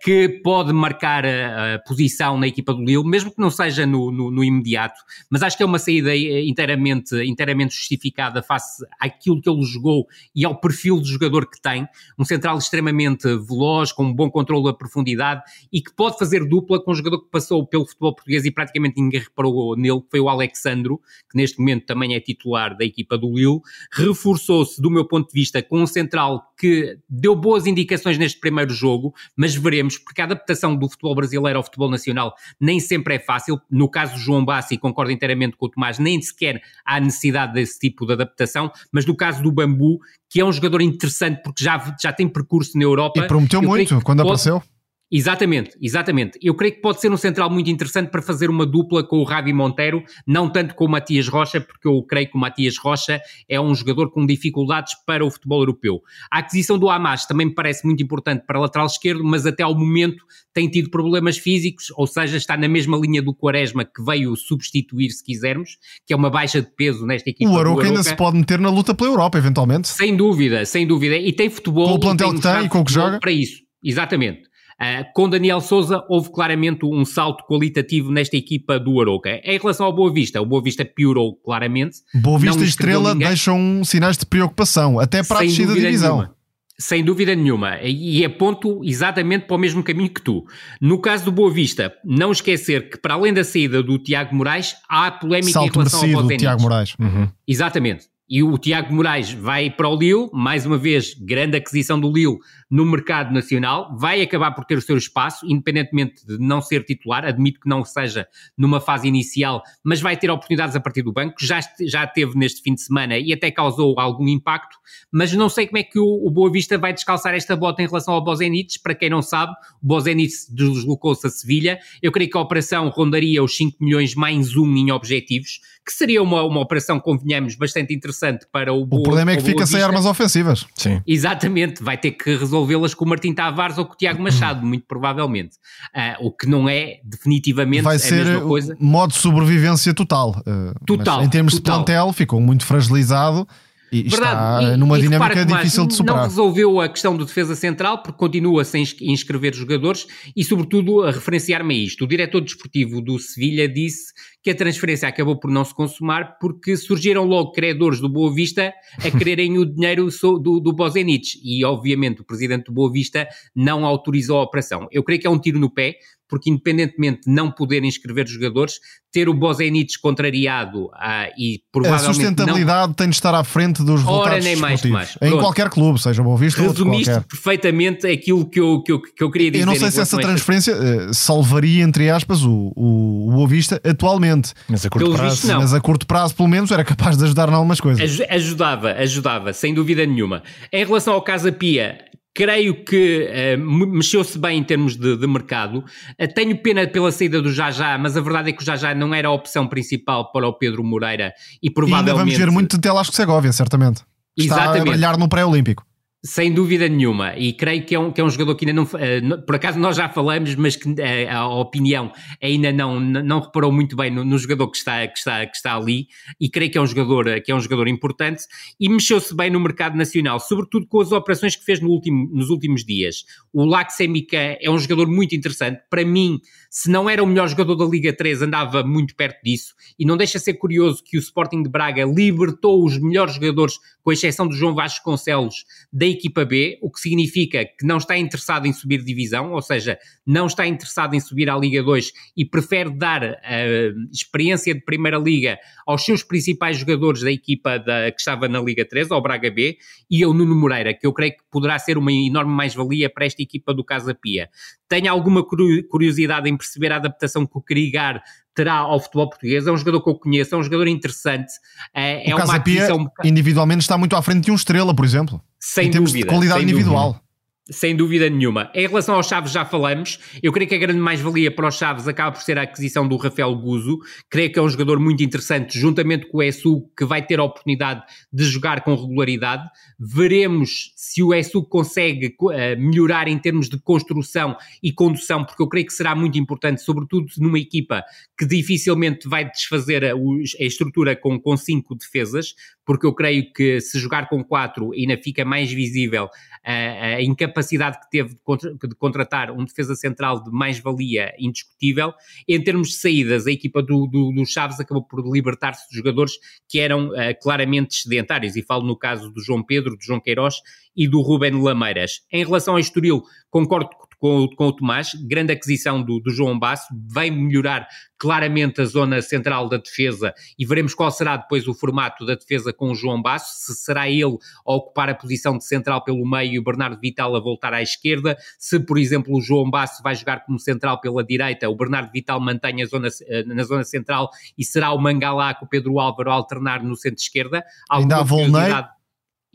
que pode marcar a, a, posição na equipa do Lille, mesmo que não seja no, no, no, imediato, mas acho que é uma saída inteiramente, inteiramente justificada face àquilo que ele jogou e ao perfil de jogador que tem, um central extremamente veloz, com um bom controle da profundidade e que pode fazer dupla com um jogador que passou pelo futebol português e praticamente ninguém reparou nele, que foi o Alexandro, que neste momento também é titular da equipa do Lille, reforçou-se do meu ponto de vista com um central que deu boas indicações neste primeiro jogo, mas veremos, porque a adaptação do futebol brasileiro ao futebol nacional nem sempre é fácil. No caso do João Bassi, concordo inteiramente com o Tomás, nem sequer há necessidade desse tipo de adaptação, mas no caso do Bambu, que é um jogador interessante porque já, já tem percurso na Europa. E prometeu muito quando pode, apareceu. Exatamente, exatamente. Eu creio que pode ser um central muito interessante para fazer uma dupla com o Ravi Monteiro, não tanto com o Matias Rocha, porque eu creio que o Matias Rocha é um jogador com dificuldades para o futebol europeu. A aquisição do Hamas também me parece muito importante para lateral esquerdo, mas até ao momento tem tido problemas físicos, ou seja, está na mesma linha do Quaresma que veio substituir, se quisermos, que é uma baixa de peso nesta equipa. O Aroca ainda se pode meter na luta pela Europa, eventualmente. Sem dúvida, sem dúvida. E tem futebol. Com o plantel que tem e com o que joga. Para isso, exatamente. Uh, com Daniel Souza houve claramente um salto qualitativo nesta equipa do Aroca. Em relação ao Boa Vista, o Boa Vista piorou claramente. Boa Vista e Estrela ninguém. deixam sinais de preocupação, até para Sem a descida da divisão. Nenhuma. Sem dúvida nenhuma, e é ponto exatamente para o mesmo caminho que tu. No caso do Boa Vista, não esquecer que para além da saída do Tiago Moraes, há polémica Salto em relação merecido, ao. Tiago Moraes. Uhum. Exatamente. E o Tiago Moraes vai para o Lille, mais uma vez, grande aquisição do Lille no mercado nacional, vai acabar por ter o seu espaço, independentemente de não ser titular, admito que não seja numa fase inicial, mas vai ter oportunidades a partir do banco, já, já teve neste fim de semana e até causou algum impacto, mas não sei como é que o, o Boa Vista vai descalçar esta bota em relação ao Bozenic, para quem não sabe, o Bozenic deslocou-se a Sevilha, eu creio que a operação rondaria os 5 milhões mais um em objetivos, que seria uma, uma operação, convenhamos, bastante interessante para o Boa O problema é que fica sem armas ofensivas. Sim. Exatamente, vai ter que resolvê-las com o Martim Tavares ou com o Tiago Machado, muito provavelmente. Uh, o que não é definitivamente vai ser a mesma coisa. modo de sobrevivência total. Uh, total. Em termos total. de plantel, ficou muito fragilizado. E Verdade. está numa e, dinâmica difícil de superar. Não resolveu a questão do defesa central porque continua sem inscrever jogadores e, sobretudo, a referenciar-me a isto. O diretor desportivo do Sevilha disse que a transferência acabou por não se consumar porque surgiram logo credores do Boa Vista a quererem o dinheiro do, do Bozenic e obviamente o presidente do Boa Vista não autorizou a operação. Eu creio que é um tiro no pé, porque independentemente de não poder inscrever jogadores, ter o Bozenic contrariado ah, e provavelmente A sustentabilidade não... tem de estar à frente dos resultados Ora, nem mais, mais. Em qualquer clube, seja Boa Vista ou outro qualquer. perfeitamente aquilo que eu, que, eu, que eu queria dizer. Eu não sei se essa transferência esta... salvaria, entre aspas, o, o, o Boa Vista atualmente. Mas a curto prazo, mas a curto prazo, pelo menos, era capaz de ajudar em algumas coisas. Ajudava, ajudava, sem dúvida nenhuma. Em relação ao Casa Pia, creio que uh, mexeu-se bem em termos de, de mercado. Uh, tenho pena pela saída do Jajá, mas a verdade é que o Jajá não era a opção principal para o Pedro Moreira e provavelmente... E ainda vamos ver muito de Telasco Segovia, certamente. Está Exatamente. a brilhar no pré-olímpico. Sem dúvida nenhuma, e creio que é um, que é um jogador que ainda não. Uh, por acaso nós já falamos, mas que uh, a opinião ainda não, não reparou muito bem no, no, jogador que está, que, está, que está ali, e creio que é um jogador, que é um jogador importante, e mexeu-se bem no mercado nacional, sobretudo com as operações que fez no último, nos últimos dias. O Laxemica é um jogador muito interessante, para mim, se não era o melhor jogador da Liga 3, andava muito perto disso, e não deixa ser curioso que o Sporting de Braga libertou os melhores jogadores, com exceção do João Vasconcelos, da equipa B, o que significa que não está interessado em subir divisão, ou seja, não está interessado em subir à Liga 2 e prefere dar a uh, experiência de Primeira Liga aos seus principais jogadores da equipa da, que estava na Liga 3, ao Braga B, e ao Nuno Moreira, que eu creio que poderá ser uma enorme mais-valia para esta equipa do Casa Pia. Tenho alguma curiosidade em perceber a adaptação que o Krigar terá ao futebol português. É um jogador que eu conheço, é um jogador interessante. É, é uma aquisição... individualmente está muito à frente de um Estrela, por exemplo. Sem em termos dúvida, de qualidade individual. Dúvida. Sem dúvida nenhuma. Em relação aos Chaves já falamos, eu creio que a grande mais-valia para os Chaves acaba por ser a aquisição do Rafael Guzo, creio que é um jogador muito interessante, juntamente com o ESU, que vai ter a oportunidade de jogar com regularidade. Veremos se o ESU consegue uh, melhorar em termos de construção e condução, porque eu creio que será muito importante, sobretudo numa equipa que dificilmente vai desfazer a, a estrutura com, com cinco defesas, porque eu creio que se jogar com quatro ainda fica mais visível a, a incapacidade que teve de, contra, de, contratar um defesa central de mais-valia indiscutível. Em termos de saídas, a equipa do, do, do Chaves acabou por libertar-se de jogadores que eram uh, claramente sedentários, e falo no caso do João Pedro, do João Queiroz e do Ruben Lameiras. Em relação ao Estoril, concordo com, com o Tomás, grande aquisição do, do João Basso, vem melhorar claramente a zona central da defesa e veremos qual será depois o formato da defesa com o João Basso, se será ele a ocupar a posição de central pelo meio e o Bernardo Vital a voltar à esquerda, se por exemplo o João Basso vai jogar como central pela direita, o Bernardo Vital mantém a zona, eh, na zona central e será o Mangalá com o Pedro Álvaro a alternar no centro-esquerda. Ainda há Volney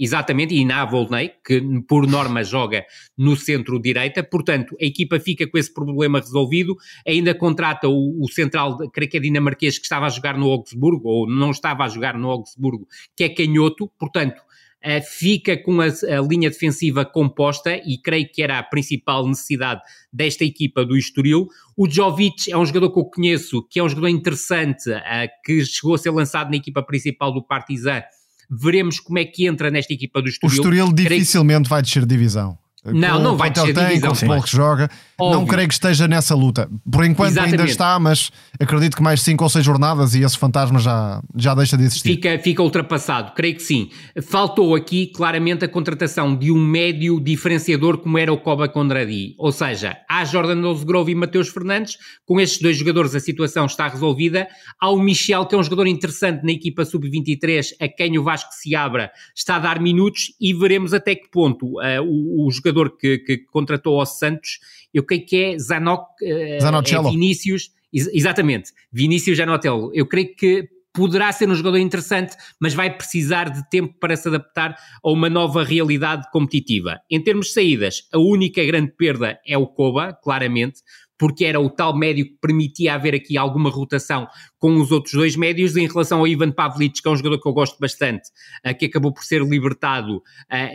Exatamente, e na Volney, que por norma joga no centro-direita, portanto, a equipa fica com esse problema resolvido, ainda contrata o, o, central, creio que é dinamarquês, que estava a jogar no Augsburgo, ou não estava a jogar no Augsburgo, que é canhoto, portanto, uh, fica com a, a, linha defensiva composta, e creio que era a principal necessidade desta equipa do Estoril. O Jovic é um jogador que eu conheço, que é um jogador interessante, uh, que chegou a ser lançado na equipa principal do Partizan, Veremos como é que entra nesta equipa do Estoril. O Estoril dificilmente vai descer divisão. Não, não vai descer tem, divisão. Com o futebol que joga, Óbvio. não creio que esteja nessa luta. Por enquanto Exatamente. ainda está, mas acredito que mais 5 ou 6 jornadas e esse fantasma já, já deixa de existir. Fica, fica ultrapassado, creio que sim. Faltou aqui claramente a contratação de um médio diferenciador como era o Coba Condradi. Ou seja, há Jordan Grove e Mateus Fernandes, com estes dois jogadores a situação está resolvida. Há o Michel, que é um jogador interessante na equipa sub-23, a quem o Vasco se abra, está a dar minutos e veremos até que ponto uh, o, o jogador que, que contratou ao Santos eu creio que é Zanoc, uh, é Vinícius, ex exatamente, Vinícius Janotello. Eu creio que poderá ser um jogador interessante, mas vai precisar de tempo para se adaptar a uma nova realidade competitiva. Em termos de saídas, a única grande perda é o Koba, claramente, porque era o tal médio que permitia haver aqui alguma rotação com os outros dois médios. Em relação ao Ivan Pavlic, que é um jogador que eu gosto bastante, uh, que acabou por ser libertado, uh,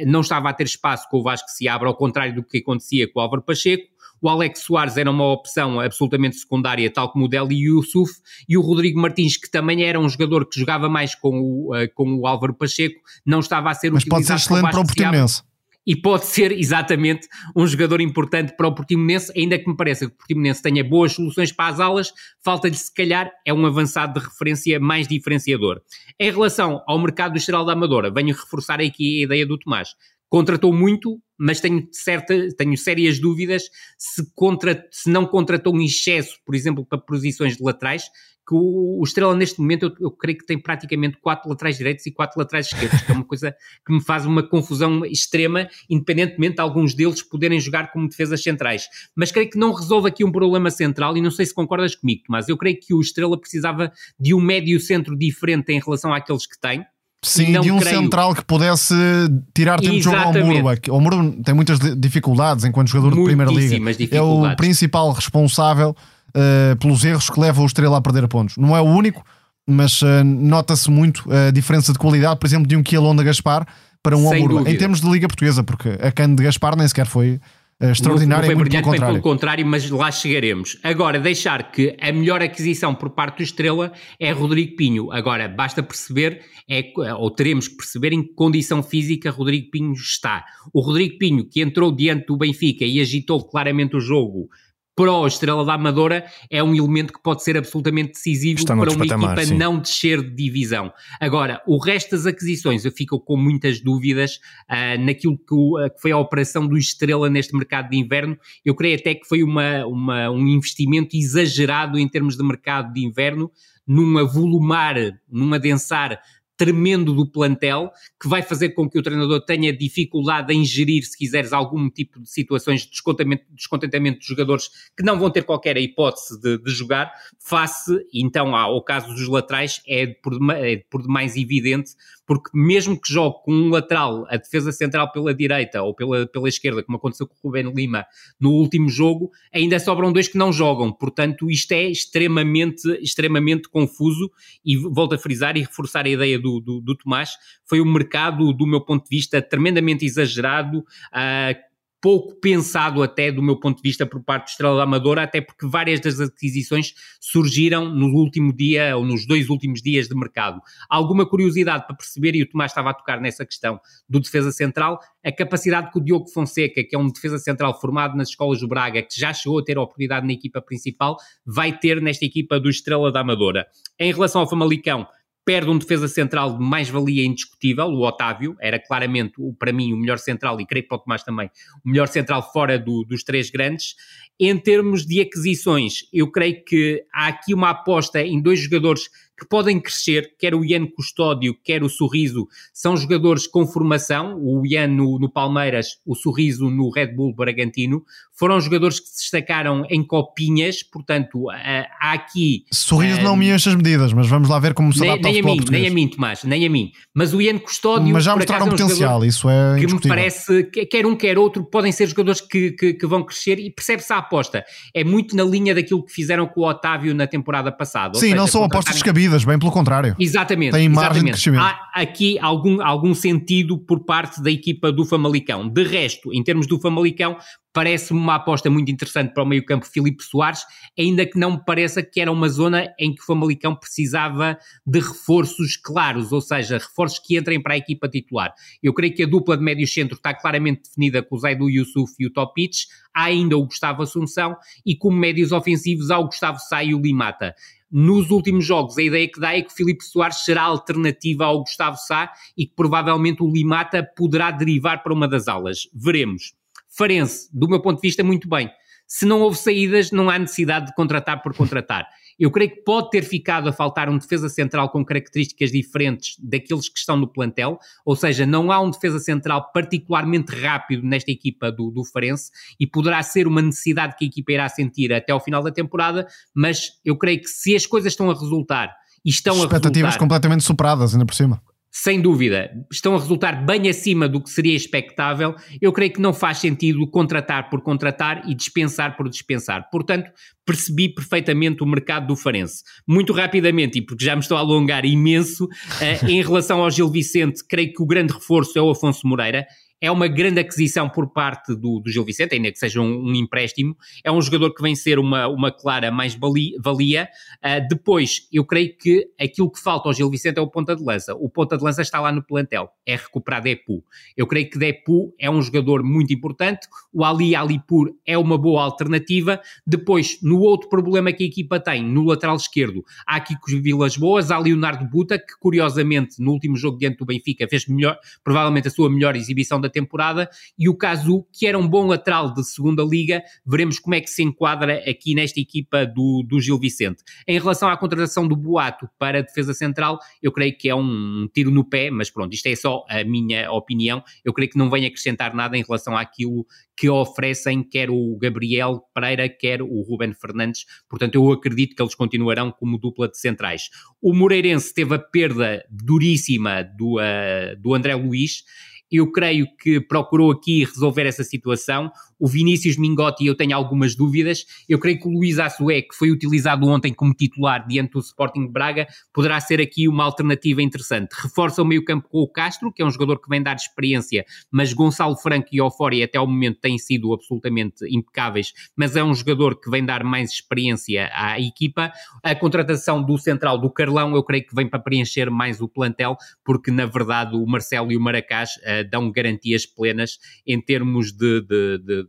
não estava a ter espaço com o Vasco se abre, ao contrário do que acontecia com o Álvaro Pacheco. O Alex Soares era uma opção absolutamente secundária, tal como o Deli Yusuf, e o Rodrigo Martins, que também era um jogador que jogava mais com o, uh, com o Álvaro Pacheco, não estava a ser Mas pode ser excelente para o Portimonense e pode ser exatamente um jogador importante para o Portimonense, ainda que me pareça que o Portimonense tenha boas soluções para as alas, falta-lhe se calhar é um avançado de referência mais diferenciador. Em relação ao mercado do Geral da Amadora, venho reforçar aqui a ideia do Tomás contratou muito, mas tenho, certa, tenho sérias dúvidas se, contra, se não contratou um excesso, por exemplo, para posições de laterais, que o, o Estrela neste momento eu, eu, creio que tem praticamente quatro laterais direitos e quatro laterais esquerdos, que é uma coisa que me faz uma confusão extrema, independentemente de alguns deles poderem jogar como defesas centrais. Mas creio que não resolve aqui um problema central e não sei se concordas comigo, mas eu creio que o Estrela precisava de um médio centro diferente em relação àqueles que tem Sim, de um creio. central que pudesse tirar tempo Exatamente. de jogo ao Muro. O Muro tem muitas dificuldades enquanto jogador de Primeira Liga. É o principal responsável uh, pelos erros que levam o Estrela a perder pontos. Não é o único, mas uh, nota-se muito a diferença de qualidade, por exemplo, de um Kielon Gaspar para um Omurba. Em termos de Liga Portuguesa, porque a can de Gaspar nem sequer foi extraordinário, não, muito pelo contrário. pelo contrário, mas lá chegaremos. Agora, deixar que a melhor aquisição por parte do Estrela é Rodrigo Pinho. Agora, basta perceber, é, ou teremos que perceber em que condição física Rodrigo Pinho está. O Rodrigo Pinho, que entrou diante do Benfica e agitou claramente o jogo para o Estrela da Amadora é um elemento que pode ser absolutamente decisivo para uma patamar, equipa sim. não descer de divisão. Agora, o resto das aquisições eu fico com muitas dúvidas uh, naquilo que, uh, que, foi a operação do Estrela neste mercado de inverno. Eu creio até que foi uma, uma, um investimento exagerado em termos de mercado de inverno, num avolumar, num adensar tremendo do plantel, que vai fazer com que o treinador tenha dificuldade em gerir, se quiseres, algum tipo de situações de descontentamento de jogadores que não vão ter qualquer hipótese de, de jogar, face, então, ao caso dos laterais, é por, é por demais evidente porque mesmo que jogue com um lateral, a defesa central pela direita ou pela, pela esquerda, como aconteceu com o Rubén Lima no último jogo, ainda sobram dois que não jogam. Portanto, isto é extremamente, extremamente confuso e volto a frisar e reforçar a ideia do, do, do Tomás, foi um mercado, do meu ponto de vista, tremendamente exagerado, uh, pouco pensado até do meu ponto de vista por parte do Estrela da Amadora, até porque várias das aquisições surgiram no último dia ou nos dois últimos dias de mercado. alguma curiosidade para perceber, e o Tomás estava a tocar nessa questão do defesa central, a capacidade que o Diogo Fonseca, que é um defesa central formado nas escolas do Braga, que já chegou a ter a oportunidade na equipa principal, vai ter nesta equipa do Estrela da Amadora. Em relação ao Famalicão, perde um defesa central de mais-valia indiscutível, o Otávio, era claramente, para mim, o melhor central, e creio que para o Tomás também, o melhor central fora do, dos três grandes. Em termos de aquisições, eu creio que há aqui uma aposta em dois jogadores que podem crescer, quer o Ian Custódio, quer o Sorriso, são jogadores com formação, o Ian no, no, Palmeiras, o Sorriso no Red Bull Bragantino, foram jogadores que se destacaram em copinhas, portanto, há aqui... Sorriso não me enche as medidas, mas vamos lá ver como se adapta nem, nem a mim, Nem a mim, Tomás, nem a mim. Mas o Ian Custódio... Mas já mostraram é um potencial, isso é Que me parece, que quer um, quer outro, podem ser jogadores que, que, que vão crescer e percebe-se a aposta. É muito na linha daquilo que fizeram com o Otávio na temporada passada. Sim, seja, não são apostas descabidas bem pelo contrário. Exatamente. Tem margem exatamente. de crescimento. Há aqui algum, algum sentido por parte da equipa do Famalicão. De resto, em termos do Famalicão, parece-me uma aposta muito interessante para o meio-campo Filipe Soares, ainda que não me pareça que era uma zona em que o Famalicão precisava de reforços claros, ou seja, reforços que entrem para a equipa titular. Eu creio que a dupla de médio centro está claramente definida com o Zaidu Yusuf e o Topic, há ainda o Gustavo Assunção e como médios ofensivos há o Gustavo Sá e o Limata. Nos últimos jogos, a ideia que dá é que Filipe Soares será alternativa ao Gustavo Sá e que provavelmente o Limata poderá derivar para uma das alas. Veremos. Farense, do meu ponto de vista, muito bem. Se não houve saídas, não há necessidade de contratar por contratar. Eu creio que pode ter ficado a faltar um defesa central com características diferentes daqueles que estão no plantel, ou seja, não há um defesa central particularmente rápido nesta equipa do, do Farense e poderá ser uma necessidade que a equipa irá sentir até ao final da temporada, mas eu creio que se as coisas estão a resultar e estão a Expectativas completamente superadas, ainda por cima sem dúvida, estão a resultar bem acima do que seria expectável, eu creio que não faz sentido contratar por contratar e dispensar por dispensar. Portanto, percebi perfeitamente o mercado do Farense. Muito rapidamente, e porque já me estou a alongar imenso, eh, em relação ao Gil Vicente, creio que o grande reforço é o Afonso Moreira é uma grande aquisição por parte do, do Gil Vicente, ainda que seja um, um, empréstimo. É um jogador que vem ser uma, uma clara mais-valia. Uh, depois, eu creio que aquilo que falta ao Gil Vicente é o ponta de lança. O ponta de lança está lá no plantel, é recuperar Depu. Eu creio que Depu é um jogador muito importante. O Ali Alipur é uma boa alternativa. Depois, no outro problema que a equipa tem, no lateral esquerdo, há aqui com Vilas Boas, há Leonardo Buta, que curiosamente no último jogo diante do Benfica fez melhor, provavelmente a sua melhor exibição da temporada, e o Cazu, que era um bom lateral de segunda liga, veremos como é que se enquadra aqui nesta equipa do, do Gil Vicente. Em relação à contratação do Boato para a defesa central, eu creio que é um tiro no pé, mas pronto, isto é só a minha opinião, eu creio que não vem acrescentar nada em relação àquilo que oferecem quer o Gabriel Pereira, quer o Ruben Fernandes, portanto eu acredito que eles continuarão como dupla de centrais. O Moreirense teve a perda duríssima do, uh, do André Luiz, eu creio que procurou aqui resolver essa situação. O Vinícius Mingotti, eu tenho algumas dúvidas. Eu creio que o Luís Assué, que foi utilizado ontem como titular diante do Sporting de Braga, poderá ser aqui uma alternativa interessante. Reforça o meio-campo com o Castro, que é um jogador que vem dar experiência, mas Gonçalo Franco e Ofori até ao momento têm sido absolutamente impecáveis, mas é um jogador que vem dar mais experiência à equipa. A contratação do central do Carlão, eu creio que vem para preencher mais o plantel, porque na verdade o Marcelo e o Maracás uh, dão garantias plenas em termos de, de, de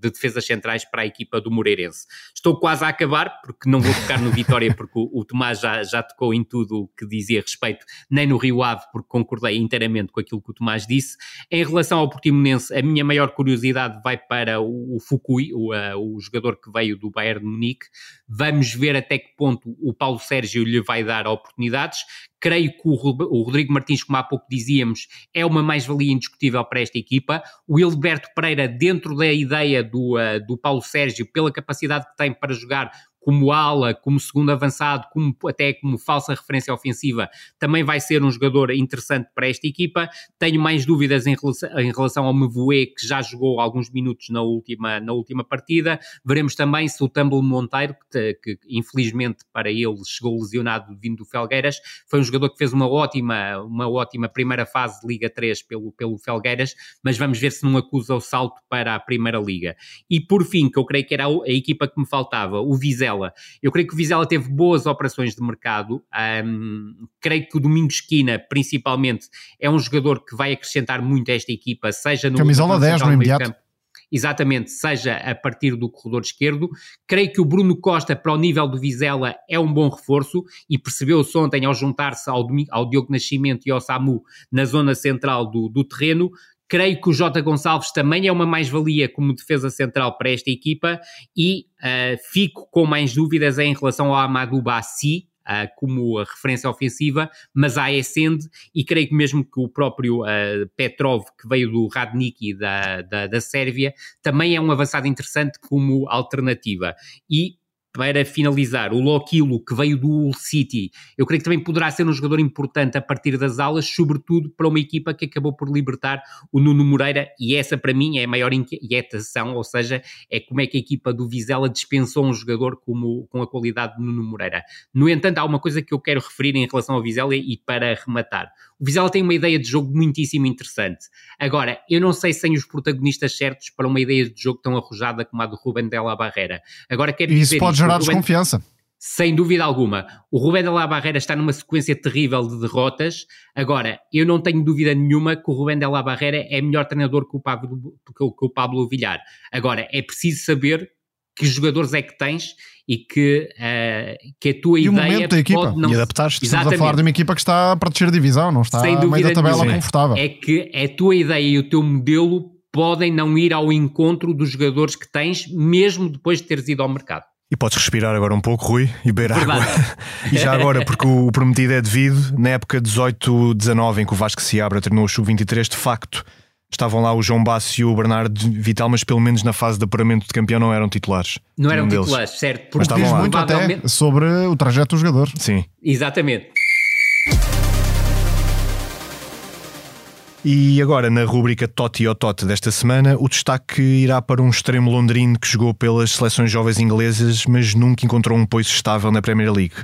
de defesas centrais para a equipa do Moreirense. Estou quase a acabar, porque não vou tocar no Vitória, porque o, o Tomás já, já tocou em tudo o que dizia respeito, nem no Rio Ave, porque concordei inteiramente com aquilo que o Tomás disse. Em relação ao Portimonense, a minha maior curiosidade vai para o, o Fukui, o, uh, o jogador que veio do Bayern de Munique. Vamos ver até que ponto o Paulo Sérgio lhe vai dar oportunidades. Creio que o Rodrigo Martins, como há pouco dizíamos, é uma mais-valia indiscutível para esta equipa. O Hilberto Pereira, dentro da ideia do, uh, do Paulo Sérgio, pela capacidade que tem para jogar como ala, como segundo avançado, como, até como falsa referência ofensiva, também vai ser um jogador interessante para esta equipa. Tenho mais dúvidas em relação, em relação ao Mevoe, que já jogou alguns minutos na última, na última partida. Veremos também se o Tumble Monteiro, que, que infelizmente para ele chegou lesionado vindo do Felgueiras, foi um jogador que fez uma ótima, uma ótima primeira fase de Liga 3 pelo, pelo Felgueiras, mas vamos ver se não acusa o salto para a Primeira Liga. E por fim, que eu creio que era a, a equipa que me faltava, o Vizela. Eu creio que o Vizela teve boas operações de mercado. Um, creio que o Domingos Esquina, principalmente, é um jogador que vai acrescentar muito a esta equipa, seja no Camisola 10 no imediato. Campo, exatamente, seja a partir do corredor esquerdo. Creio que o Bruno Costa, para o nível do Vizela, é um bom reforço e percebeu-se ontem ao juntar-se ao, ao, Diogo Nascimento e ao Samu na zona central do, do terreno. Creio que o Jota Gonçalves também é uma mais-valia como defesa central para esta equipa e uh, fico com mais dúvidas em relação ao Amadou Bassi, Uh, como referência ofensiva, mas há Essende e creio que mesmo que o próprio uh, Petrov, que veio do Radniki da, da, da Sérvia, também é um avançado interessante como alternativa. E para finalizar, o Loquilo, que veio do Hull City, eu creio que também poderá ser um jogador importante a partir das alas, sobretudo para uma equipa que acabou por libertar o Nuno Moreira, e essa para mim é a maior inquietação, ou seja, é como é que a equipa do Vizela dispensou um jogador como, com a qualidade de Nuno Moreira. No entanto, há uma coisa que eu quero referir em relação ao Vizela e para rematar. O Vizela tem uma ideia de jogo muitíssimo interessante. Agora, eu não sei se tem os protagonistas certos para uma ideia de jogo tão arrojada como a do Ruben Della Barreira. Agora, quero dizer... Gerar Ruben, desconfiança. Sem dúvida alguma. O Rubén de la Barreira está numa sequência terrível de derrotas. Agora, eu não tenho dúvida nenhuma que o Rubén de la Barreira é melhor treinador que o Pablo, que o, que o Pablo Villar. Agora, é preciso saber que jogadores é que tens e que, uh, que a tua e ideia. O momento da equipa. Não... E adaptar-te. Estamos a falar de uma equipa que está para descer a divisão, não está Sem meio da tabela nenhuma. confortável. É que a tua ideia e o teu modelo podem não ir ao encontro dos jogadores que tens, mesmo depois de teres ido ao mercado. E podes respirar agora um pouco, Rui, e beber água. e já agora, porque o prometido é devido, na época 18-19, em que o Vasco se abre, treinou o Sub-23, de facto, estavam lá o João Bassi e o Bernardo Vital, mas pelo menos na fase de apuramento de campeão não eram titulares. Não eram titulares, certo. Porque mas diz muito até sobre o trajeto do jogador. Sim. Exatamente. E agora, na rúbrica Totti ou Totti desta semana, o destaque irá para um extremo londrino que jogou pelas seleções jovens inglesas, mas nunca encontrou um poiso estável na Premier League.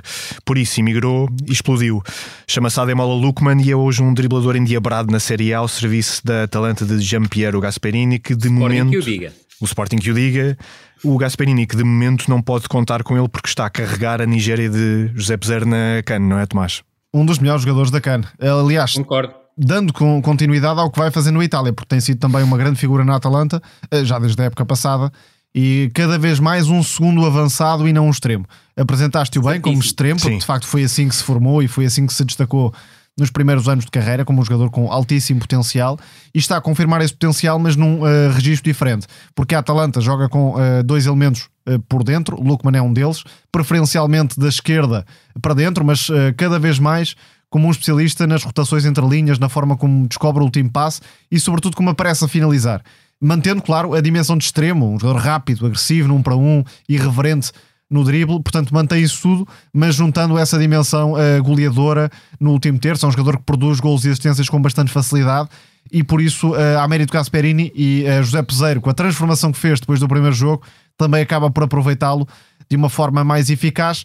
Por isso, emigrou e explodiu. Chama-se Ademola Lukman e é hoje um driblador endiabrado na Série A ao serviço da Atalanta de Giampiero Gasperini, que de Sporting momento... Que o, diga. o Sporting que o diga. O Gasperini, que de momento não pode contar com ele porque está a carregar a Nigéria de José Peser na CAN, não é, Tomás? Um dos melhores jogadores da CAN. Aliás, Concordo dando continuidade ao que vai fazer no Itália, porque tem sido também uma grande figura na Atalanta, eh, já desde a época passada, e cada vez mais um segundo avançado e não um extremo. Apresentaste-o bem como extremo, porque Sim. de facto foi assim que se formou e foi assim que se destacou nos primeiros anos de carreira, como um jogador com altíssimo potencial, e está a confirmar esse potencial, mas num uh, registro diferente, porque a Atalanta joga com uh, dois elementos uh, por dentro, o Lukman é um deles, preferencialmente da esquerda para dentro, mas cada vez mais como um especialista nas rotações entre linhas, na forma como descobre o último passe e, sobretudo, como aparece a finalizar. Mantendo, claro, a dimensão de extremo, um jogador rápido, agressivo, num para um, irreverente no drible, portanto mantém isso tudo, mas juntando essa dimensão uh, goleadora no último terço, é um jogador que produz gols e assistências com bastante facilidade e por isso uh, há mérito Gasperini e uh, José Peseiro, com a transformação que fez depois do primeiro jogo, também acaba por aproveitá-lo de uma forma mais eficaz.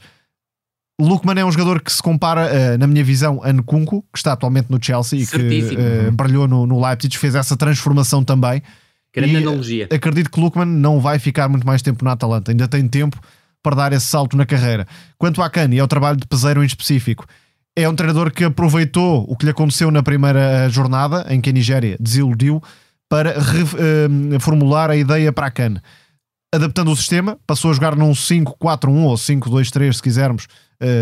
Lukman é um jogador que se compara, uh, na minha visão, a Nkunku, que está atualmente no Chelsea e que uh, brilhou no, no Leipzig, fez essa transformação também. Grande e analogia. Acredito que Lukman não vai ficar muito mais tempo na Atalanta, ainda tem tempo para dar esse salto na carreira. Quanto à Cani, é o trabalho de Peseiro em específico. É um treinador que aproveitou o que lhe aconteceu na primeira jornada, em que a Nigéria desiludiu, para reformular a ideia para a Can. Adaptando o sistema, passou a jogar num 5-4-1 ou 5-2-3, se quisermos,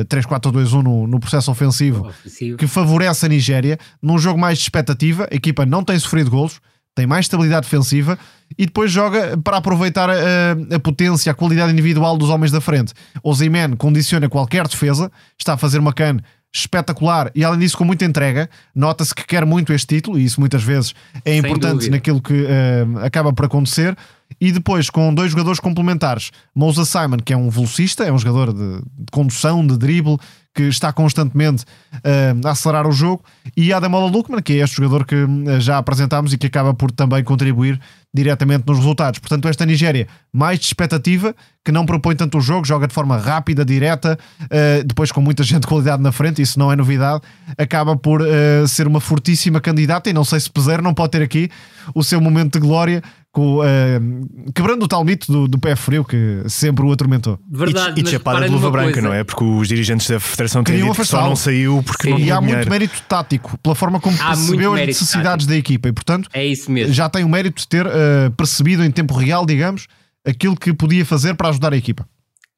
3-4-2-1 eh, no, no, processo ofensivo, ofensivo, que favorece a Nigéria num jogo mais de expectativa. A equipa não tem sofrido golos, tem mais estabilidade defensiva e depois joga para aproveitar a, a potência, a qualidade individual dos homens da frente. O Zimen condiciona qualquer defesa, está a fazer uma can espetacular e além disso com muita entrega. Nota-se que quer muito este título e isso muitas vezes é importante naquilo que uh, acaba por acontecer. E depois com dois jogadores complementares, Moussa Simon, que é um velocista, é um jogador de, de condução, de drible, que está constantemente uh, a acelerar o jogo, e Ademola Lukman, que é este jogador que uh, já apresentámos e que acaba por também contribuir diretamente nos resultados. Portanto, esta Nigéria mais de expectativa, que não propõe tanto o jogo, joga de forma rápida, direta, uh, depois com muita gente de qualidade na frente, isso não é novidade, acaba por ser uma fortíssima candidata e não sei se Peseiro não pode ter aqui o seu momento de glória com, uh, quebrando o tal mito do, do, pé frio que sempre o atormentou. Verdade, e, e chapada de luva branca, coisa. não é? Porque os dirigentes da Federação queriam dito que só não saiu porque Sim. não E há dinheiro. muito mérito tático pela forma como há percebeu as necessidades tático. da equipa e, portanto, é isso mesmo. já tem o mérito de ter uh, percebido em tempo real, digamos, aquilo que podia fazer para ajudar a equipa.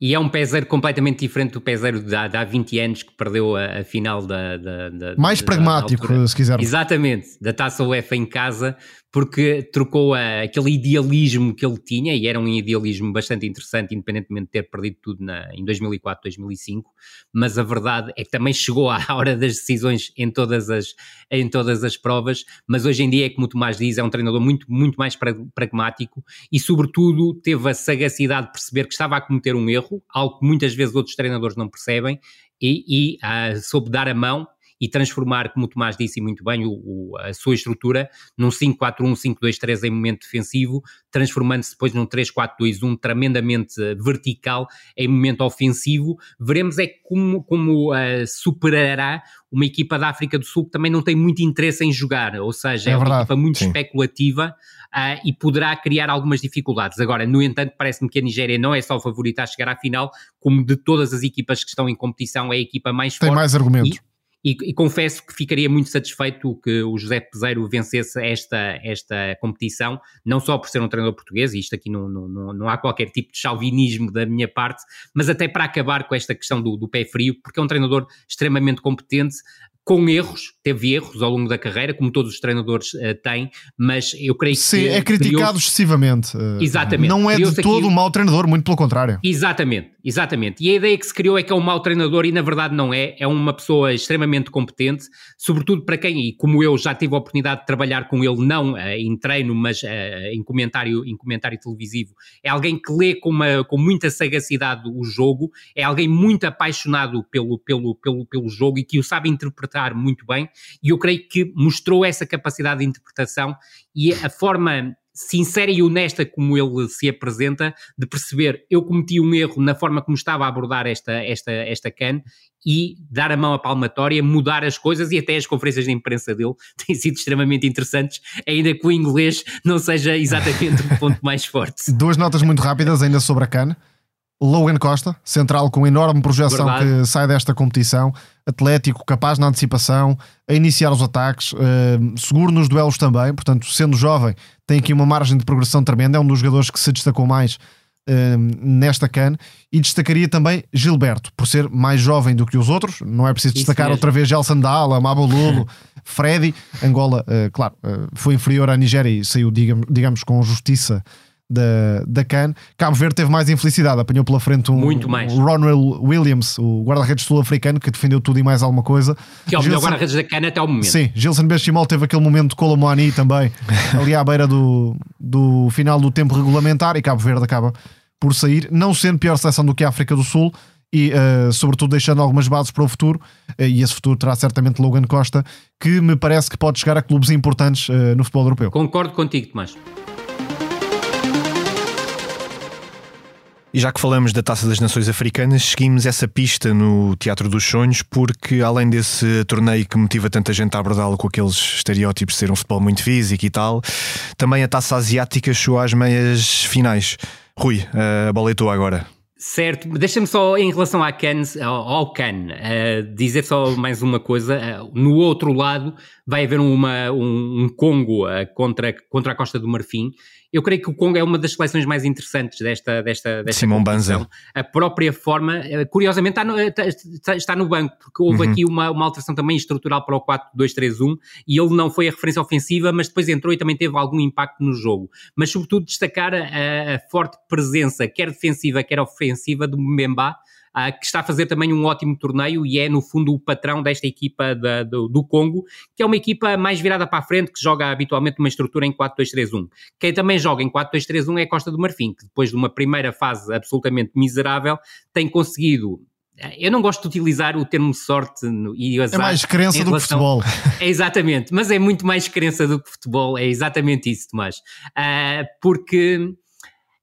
E é um peseiro completamente diferente do peseiro de há, de há 20 anos que perdeu a, a final da, da, da Mais da, pragmático, se quiser. Exatamente, da Taça UEFA em casa, porque trocou a, aquele idealismo que ele tinha, e era um idealismo bastante interessante, independentemente de ter perdido tudo na, em 2004, 2005, mas a verdade é que também chegou à hora das decisões em todas as, em todas as provas, mas hoje em dia, é como o Tomás diz, é um treinador muito, muito mais pragmático e, sobretudo, teve a sagacidade de perceber que estava a cometer um erro, algo que muitas vezes outros treinadores não percebem, e, e uh, soube dar a mão e transformar, como o Tomás disse muito bem, o, o, a sua estrutura num 5-4-1, 5-2-3 em momento defensivo, transformando-se depois num 3-4-2-1 tremendamente vertical em momento ofensivo. Veremos é como, como uh, superará uma equipa da África do Sul que também não tem muito interesse em jogar, ou seja, é, é uma equipa muito sim. especulativa uh, e poderá criar algumas dificuldades. Agora, no entanto, parece-me que a Nigéria não é só a favorita a chegar à final, como de todas as equipas que estão em competição, é a equipa mais tem forte. Tem mais argumentos. E, e, e, confesso que ficaria muito satisfeito que o José Peseiro vencesse esta, esta competição, não só por ser um treinador português, e isto aqui não, não, não há qualquer tipo de chauvinismo da minha parte, mas até para acabar com esta questão do, do pé frio, porque é um treinador extremamente competente, com erros, teve erros ao longo da carreira, como todos os treinadores uh, têm, mas eu creio Sim, que. Sim, é criticado excessivamente. Uh, Exatamente. Não é de todo um mau treinador, muito pelo contrário. Exatamente, exatamente. E a ideia que se criou é que é um mau treinador e na verdade não é. É uma pessoa extremamente competente, sobretudo para quem, e como eu já tive a oportunidade de trabalhar com ele, não uh, em treino, mas em, comentário, em comentário televisivo, é alguém que lê com, uma, com muita sagacidade o jogo, é alguém muito apaixonado pelo, pelo, pelo, pelo jogo e que o sabe interpretar interpretar muito bem, e eu creio que mostrou essa capacidade de interpretação e a forma sincera e honesta como ele se apresenta, de perceber eu cometi um erro na forma como estava a abordar esta, esta, esta CAN e dar a mão à palmatória, mudar as coisas e até as conferências de imprensa dele têm sido extremamente interessantes, ainda que o inglês não seja exatamente o ponto mais forte. Duas notas muito rápidas ainda sobre a CAN. Logan Costa, central com enorme projeção Verdade. que sai desta competição, atlético, capaz na antecipação, a iniciar os ataques, uh, seguro nos duelos também, portanto, sendo jovem, tem aqui uma margem de progressão tremenda, é um dos jogadores que se destacou mais uh, nesta CAN. E destacaria também Gilberto, por ser mais jovem do que os outros, não é preciso destacar outra vez Gelson Dala, Mabololo, Freddy, Angola, uh, claro, foi inferior à Nigéria e saiu, digamos, digamos com justiça da, da CAN. Cabo Verde teve mais infelicidade, apanhou pela frente um, Muito mais. Ronald Williams, o guarda-redes sul-africano, que defendeu tudo e mais alguma coisa. Que é o Gilson, melhor guarda-redes da CAN até ao momento. Sim, Gilson Benchimol teve aquele momento de Colomani também, ali à beira do, do final do tempo regulamentar, e Cabo Verde acaba por sair, não sendo pior seleção do que a África do Sul. E, uh, sobretudo, deixando algumas bases para o futuro, uh, e esse futuro terá certamente Logan Costa, que me parece que pode chegar a clubes importantes uh, no futebol europeu. Concordo contigo, Tomás. E já que falamos da Taça das Nações Africanas, seguimos essa pista no Teatro dos Sonhos, porque além desse torneio que motiva tanta gente a abordá-lo com aqueles estereótipos de ser um futebol muito físico e tal, também a Taça Asiática chegou às meias finais. Rui, a bola é tua agora. Certo, deixa-me só em relação à Cannes, ao, Cannes, uh, dizer só mais uma coisa. Uh, no outro lado vai haver uma, um, um Congo uh, contra, contra a Costa do Marfim eu creio que o Congo é uma das seleções mais interessantes desta, desta, desta Simão Banza. A própria forma, eh, curiosamente, está no, eh, está no banco, porque houve uhum. aqui uma, uma alteração também estrutural para o 4-2-3-1 e ele não foi a referência ofensiva, mas depois entrou e também teve algum impacto no jogo. Mas, sobretudo, destacar a, a forte presença, quer defensiva, quer ofensiva, do Mbemba uh, que está a fazer também um ótimo torneio e é, no fundo, o patrão desta equipa da, do, do, Congo, que é uma equipa mais virada para a frente, que joga habitualmente uma estrutura em 4-2-3-1. Quem também joga em 4-2-3-1 é a Costa do Marfim, que depois de uma primeira fase absolutamente miserável, tem conseguido eu não gosto de utilizar o termo sorte e azar. É mais crença relação... do que futebol. É exatamente, mas é muito mais crença do que futebol, é exatamente isso, Tomás. Uh, porque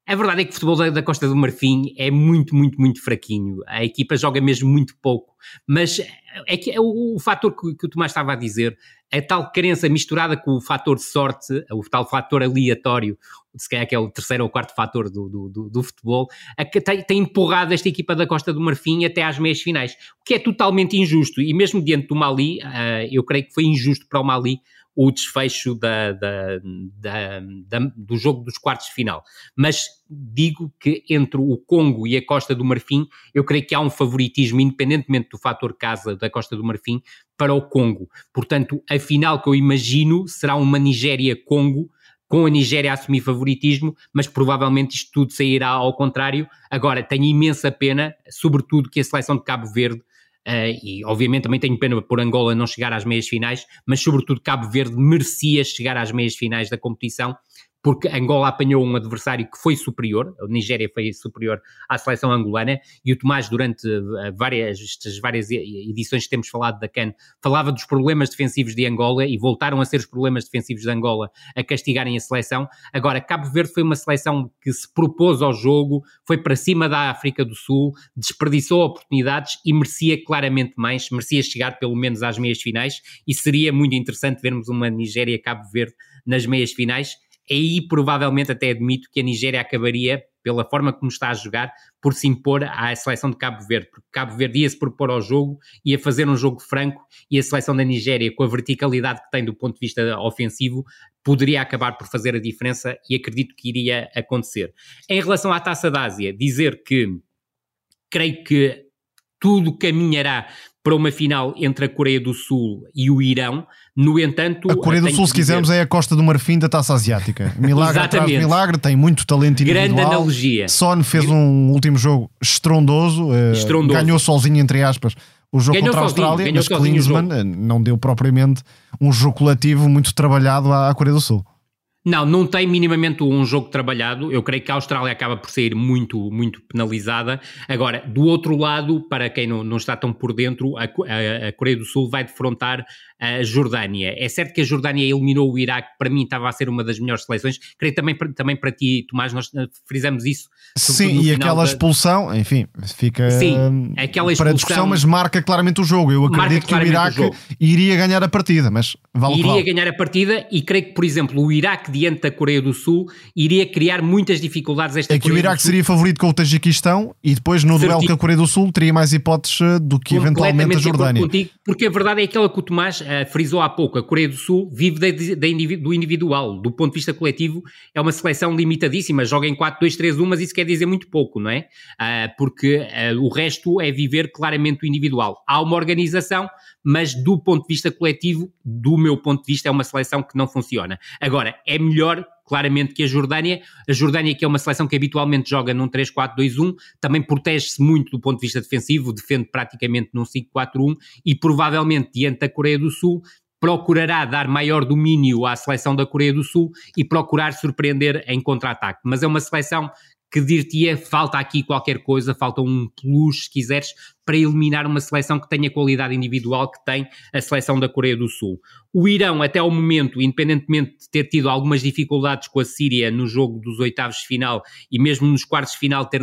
a verdade é que o futebol da, Costa do Marfim é muito, muito, muito fraquinho. A equipa joga mesmo muito pouco. Mas é que é o, o fator que, que, o Tomás estava a dizer, a tal crença misturada com o fator de sorte, o tal fator aleatório, se calhar que é o terceiro ou quarto fator do, do, do, do futebol, a tem, tem, empurrado esta equipa da Costa do Marfim até às meias finais, o que é totalmente injusto. E mesmo diante do Mali, uh, eu creio que foi injusto para o Mali o desfecho da, da, da, do jogo dos quartos de final. Mas digo que entre o Congo e a Costa do Marfim, eu creio que há um favoritismo, independentemente do fator casa da Costa do Marfim, para o Congo. Portanto, a final que eu imagino será uma Nigéria-Congo, com a Nigéria a assumir favoritismo, mas provavelmente isto tudo sairá ao contrário. Agora, tenho imensa pena, sobretudo que a seleção de Cabo Verde Uh, e obviamente também tenho pena por Angola não chegar às meias finais, mas sobretudo Cabo Verde merecia chegar às meias finais da competição porque Angola apanhou um adversário que foi superior, a Nigéria foi superior à seleção angolana, e o Tomás, durante eh, várias, estas várias edições que temos falado da CAN, falava dos problemas defensivos de Angola e voltaram a ser os problemas defensivos de Angola a castigarem a seleção. Agora, Cabo Verde foi uma seleção que se propôs ao jogo, foi para cima da África do Sul, desperdiçou oportunidades e merecia claramente mais, merecia chegar pelo menos às meias finais, e seria muito interessante vermos uma Nigéria-Cabo Verde nas meias finais aí provavelmente até admito que a Nigéria acabaria, pela forma como está a jogar, por se impor à seleção de Cabo Verde, porque Cabo Verde ia se propor ao jogo, ia fazer um jogo franco e a seleção da Nigéria, com a verticalidade que tem do ponto de vista ofensivo, poderia acabar por fazer a diferença e acredito que iria acontecer. Em relação à Taça da Ásia, dizer que creio que tudo caminhará para uma final entre a Coreia do Sul e o Irão. No entanto, a Coreia do Sul, se quisermos, dizer... é a costa do marfim da taça asiática. Milagre atrás de milagre, tem muito talento individual. Grande analogia. Son fez um último jogo estrondoso, eh, estrondoso. ganhou sozinho, entre aspas, o jogo ganhou contra a Austrália, mas Klinsmann eh, não deu propriamente um jogo coletivo muito trabalhado à Coreia do Sul. Não, não tem minimamente um jogo trabalhado. Eu creio que a Austrália acaba por sair muito, muito penalizada. Agora, do outro lado, para quem não, não está tão por dentro, a, a, a Coreia do Sul vai defrontar a Jordânia. É certo que a Jordânia eliminou o Iraque, para mim estava a ser uma das melhores seleções. Creio também, também para ti, Tomás, nós eh, frisamos isso. Sim, e aquela da... expulsão, enfim, fica Sim, aquela expulsão, para discussão, mas marca claramente o jogo. Eu acredito que o Iraque o iria ganhar a partida, mas vale Iria ganhar a partida e creio que, por exemplo, o Iraque diante da Coreia do Sul iria criar muitas dificuldades esta É que o Iraque seria favorito com o Tajiquistão e depois no duelo com a Coreia do Sul teria mais hipóteses eh, do que eventualmente a Jordânia. Contigo, porque a verdade é aquela que o Tomás uh, frisou há pouco, a Coreia do Sul vive de, de, do individual, do ponto de vista coletivo, é uma seleção limitadíssima, joga em 4-2-3-1, mas isso quer dizer muito pouco, não é? Uh, porque uh, o resto é viver claramente o individual. Há uma organização, mas do ponto de vista coletivo, do meu ponto de vista, é uma seleção que não funciona. Agora, é melhor claramente que a Jordânia. A Jordânia, que é uma seleção que habitualmente joga num 3-4-2-1, também protege-se muito do ponto de vista defensivo, defende praticamente num 5-4-1 e provavelmente diante da Coreia do Sul procurará dar maior domínio à seleção da Coreia do Sul e procurar surpreender em contra-ataque. Mas é uma seleção que dir-te-ia falta aqui qualquer coisa, falta um plus, se quiseres, para eliminar uma seleção que tenha a qualidade individual que tem a seleção da Coreia do Sul. O Irão, até ao momento, independentemente de ter tido algumas dificuldades com a Síria no jogo dos oitavos de final e mesmo nos quartos de final ter,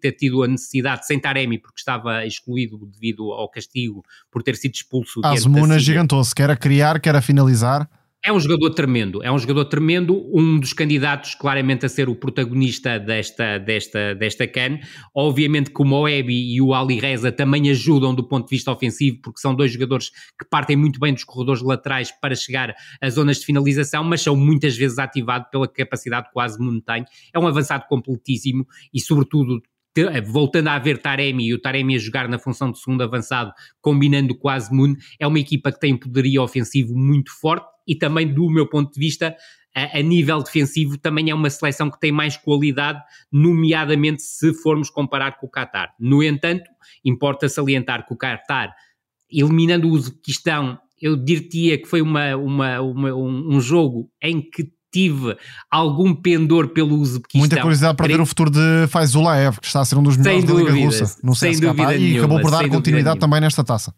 ter tido a necessidade sem Taremi, porque estava excluído devido ao castigo por ter sido expulso. Azmuna gigantou-se, quer a criar, quer a finalizar. É um jogador tremendo, é um jogador tremendo, um dos candidatos claramente a ser o protagonista desta, desta, desta CAN. Obviamente que o Moebi e o Ali Reza também ajudam do ponto de vista ofensivo, porque são dois jogadores que partem muito bem dos corredores laterais para chegar às zonas de finalização, mas são muitas vezes ativados pela capacidade quase montanha. É um avançado completíssimo e, sobretudo, voltando a haver Taremi e o Taremi a jogar na função de segundo avançado, combinando quase Moon, é uma equipa que tem um poderio ofensivo muito forte e também, do meu ponto de vista, a, a, nível defensivo também é uma seleção que tem mais qualidade, nomeadamente se formos comparar com o Qatar. No entanto, importa salientar que o Qatar, eliminando o Uzbequistão, eu diria que foi uma, uma, uma um, um jogo em que tive algum pendor pelo Uzbequistão. Muita curiosidade para ver o futuro de Faizulaev, que está a ser um dos melhores da Liga Russa no CSKA e nenhuma, acabou por dar continuidade também nesta taça.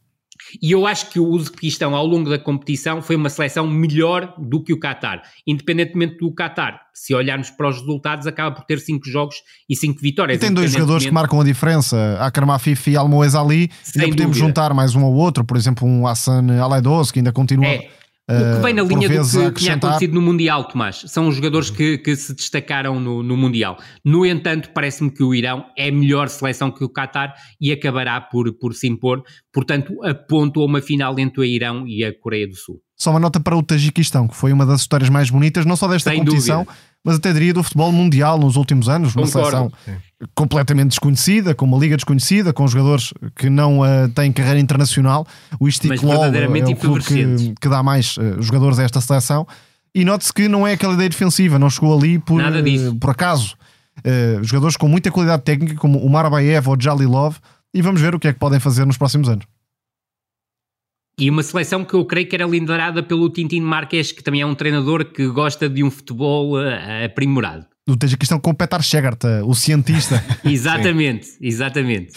E eu acho que o Uzbequistão, ao longo da competição, foi uma seleção melhor do que o Qatar. Independentemente do Qatar, se olharmos para os resultados, acaba por ter 5 jogos e 5 vitórias. E tem dois jogadores que marcam a diferença, Akram Afif e Almoez Ali. Ainda podemos juntar mais um ou outro, por exemplo, um Hassan Aleidos, que ainda continua. É o que vem na linha do que tinha acontecido no Mundial, Tomás, são os jogadores que, que se destacaram no, no Mundial. No entanto, parece-me que o Irão é melhor seleção que o Qatar e acabará por, por se impor. Portanto, aponto a uma final entre o Irão e a Coreia do Sul. Só uma nota para o Tajiquistão, que foi uma das histórias mais bonitas, não só desta Sem competição, dúvida mas até diria do futebol mundial nos últimos anos, uma seleção completamente desconhecida, com uma liga desconhecida, com jogadores que não uh, têm carreira internacional. O Istiklal é o clube que, que, dá mais uh, jogadores a esta seleção. E note-se que não é aquela ideia defensiva, não chegou ali por, uh, por acaso. jogadores com muita qualidade técnica, como o Marabayev ou o Jalilov, e vamos ver o que é que podem fazer nos próximos anos. E uma seleção que eu creio que era liderada pelo Tintin Marques, que também é um treinador que gosta de um futebol uh, aprimorado. Do Tajiquistão com o Petar Shegart, o cientista. exatamente, exatamente.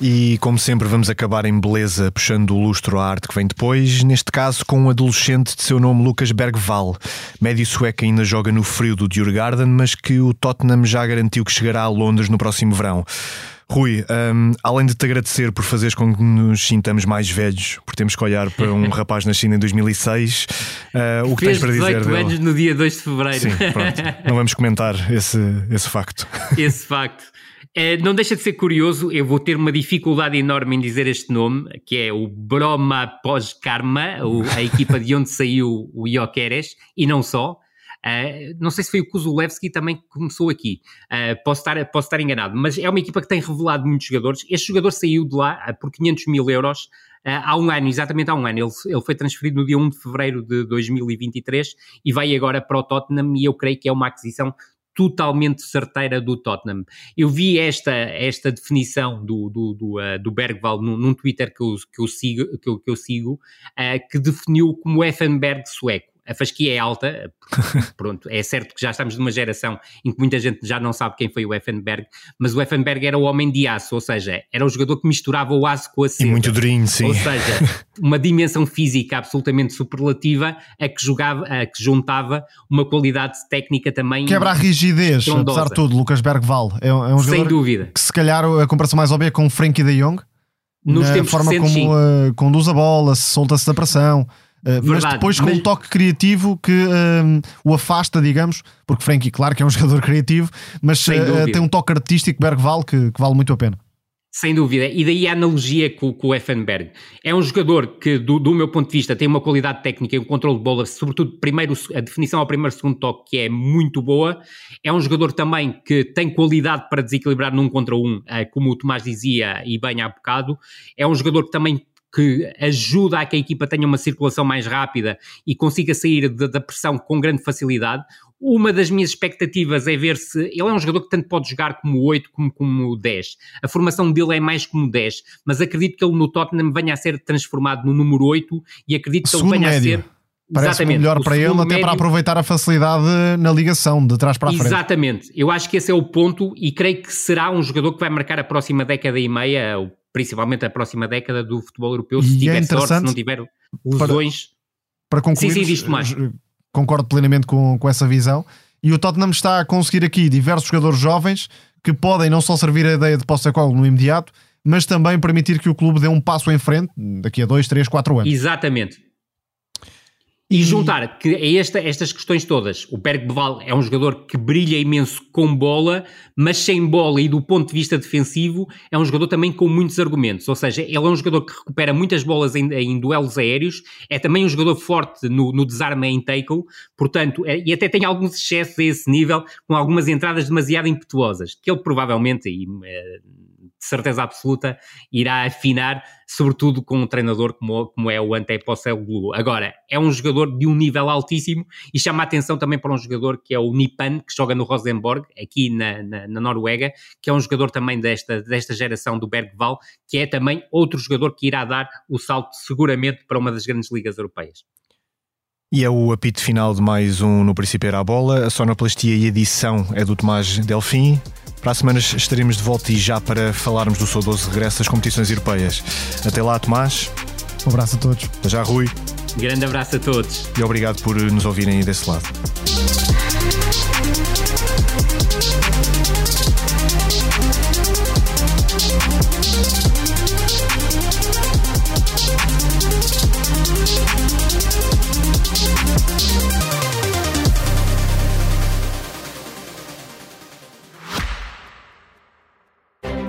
E como sempre, vamos acabar em beleza, puxando o lustro à arte que vem depois, neste caso com um adolescente de seu nome Lucas Bergval, médio sueco ainda joga no frio do Djurgården, mas que o Tottenham já garantiu que chegará a Londres no próximo verão. Rui, um, além de te agradecer por fazeres com que nos sintamos mais velhos, por termos que olhar para um rapaz nascido em 2006, uh, o que Fez tens para dizer 18 dele? anos no dia 2 de fevereiro. Sim, pronto. Não vamos comentar esse, esse facto. Esse facto. É, não deixa de ser curioso, eu vou ter uma dificuldade enorme em dizer este nome, que é o Broma Pós-Karma, a equipa de onde saiu o Ioqueres, e não só. Uh, não sei se foi o Kuzulevski também que começou aqui, uh, posso, estar, posso estar enganado, mas é uma equipa que tem revelado muitos jogadores. Este jogador saiu de lá uh, por 500 mil euros há um ano, exatamente há um ano. Ele, ele foi transferido no dia 1 de fevereiro de 2023 e vai agora para o Tottenham. E eu creio que é uma aquisição totalmente certeira do Tottenham. Eu vi esta, esta definição do, do, do, uh, do Bergval num, num, Twitter que eu, que eu sigo, que eu, que eu sigo uh, que definiu como Effenberg sueco a fasquia é alta, pronto, é certo que já estamos numa geração em que muita gente já não sabe quem foi o Effenberg, mas o Effenberg era o homem de aço, ou seja, era o jogador que misturava o aço com a seda. E muito durinho, sim. Ou seja, uma dimensão física absolutamente superlativa a que, jogava, a que juntava uma qualidade técnica também. Quebra a rigidez, apesar de tudo, Lucas Bergval. É, é um jogador Sem dúvida. que se calhar a comparação mais óbvia é com o Frankie de Jong. Nos na forma recentes, como uh, conduz a bola, solta-se da pressão. Uh, mas depois com mas... um toque criativo que uh, o afasta, digamos, porque Frankie, claro que é um jogador criativo, mas uh, tem um toque artístico Bergval que, que, vale muito a pena. Sem dúvida, e daí a analogia com, com o Effenberg. É um jogador que, do, do, meu ponto de vista, tem uma qualidade técnica e um controle de bola, sobretudo primeiro, a definição ao primeiro segundo toque, que é muito boa. É um jogador também que tem qualidade para desequilibrar num contra um, como o Tomás dizia e bem há bocado. É um jogador que também que ajuda a que a equipa tenha uma circulação mais rápida e consiga sair de, da pressão com grande facilidade. Uma das minhas expectativas é ver se ele é um jogador que tanto pode jogar como 8 como como 10. A formação dele é mais como 10, mas acredito que ele no Tottenham venha a ser transformado no número 8 e acredito que ele venha médio. a ser Parece melhor para ele, até para aproveitar a facilidade na ligação, de trás para a frente. Exatamente, eu acho que esse é o ponto e creio que será um jogador que vai marcar a próxima década e meia, principalmente a próxima década do futebol europeu, se e tiver é sorte, se não tiver lesões. Para, para concluir, sim, sim, mais. concordo plenamente com, com essa visão. E o Tottenham está a conseguir aqui diversos jogadores jovens que podem não só servir a ideia de Postecoglou no imediato, mas também permitir que o clube dê um passo em frente daqui a 2, 3, 4 anos. Exatamente. E juntar que a esta, estas questões todas, o Bergbeval é um jogador que brilha imenso com bola, mas sem bola e do ponto de vista defensivo é um jogador também com muitos argumentos, ou seja, ele é um jogador que recupera muitas bolas em, em duelos aéreos, é também um jogador forte no, no desarme em tackle, portanto, é, e até tem alguns excessos a esse nível, com algumas entradas demasiado impetuosas, que ele provavelmente, e, é, de certeza absoluta irá afinar, sobretudo com um treinador como, como é o Ante Postecoglou. Agora, é um jogador de um nível altíssimo e chama a atenção também para um jogador que é o Nipan, que joga no Rosenborg, aqui na, na, na Noruega, que é um jogador também desta, desta geração do Bergval, que é também outro jogador que irá dar o salto seguramente para uma das grandes ligas europeias. E é o apito final de mais um No Princípio Era a Bola. A sonoplastia e edição é do Tomás Delfim. Para a semana estaremos de volta e já para falarmos do saudoso regresso às competições europeias. Até lá, Tomás. Um abraço a todos. Até já, Rui. Grande abraço a todos. E obrigado por nos ouvirem desse lado.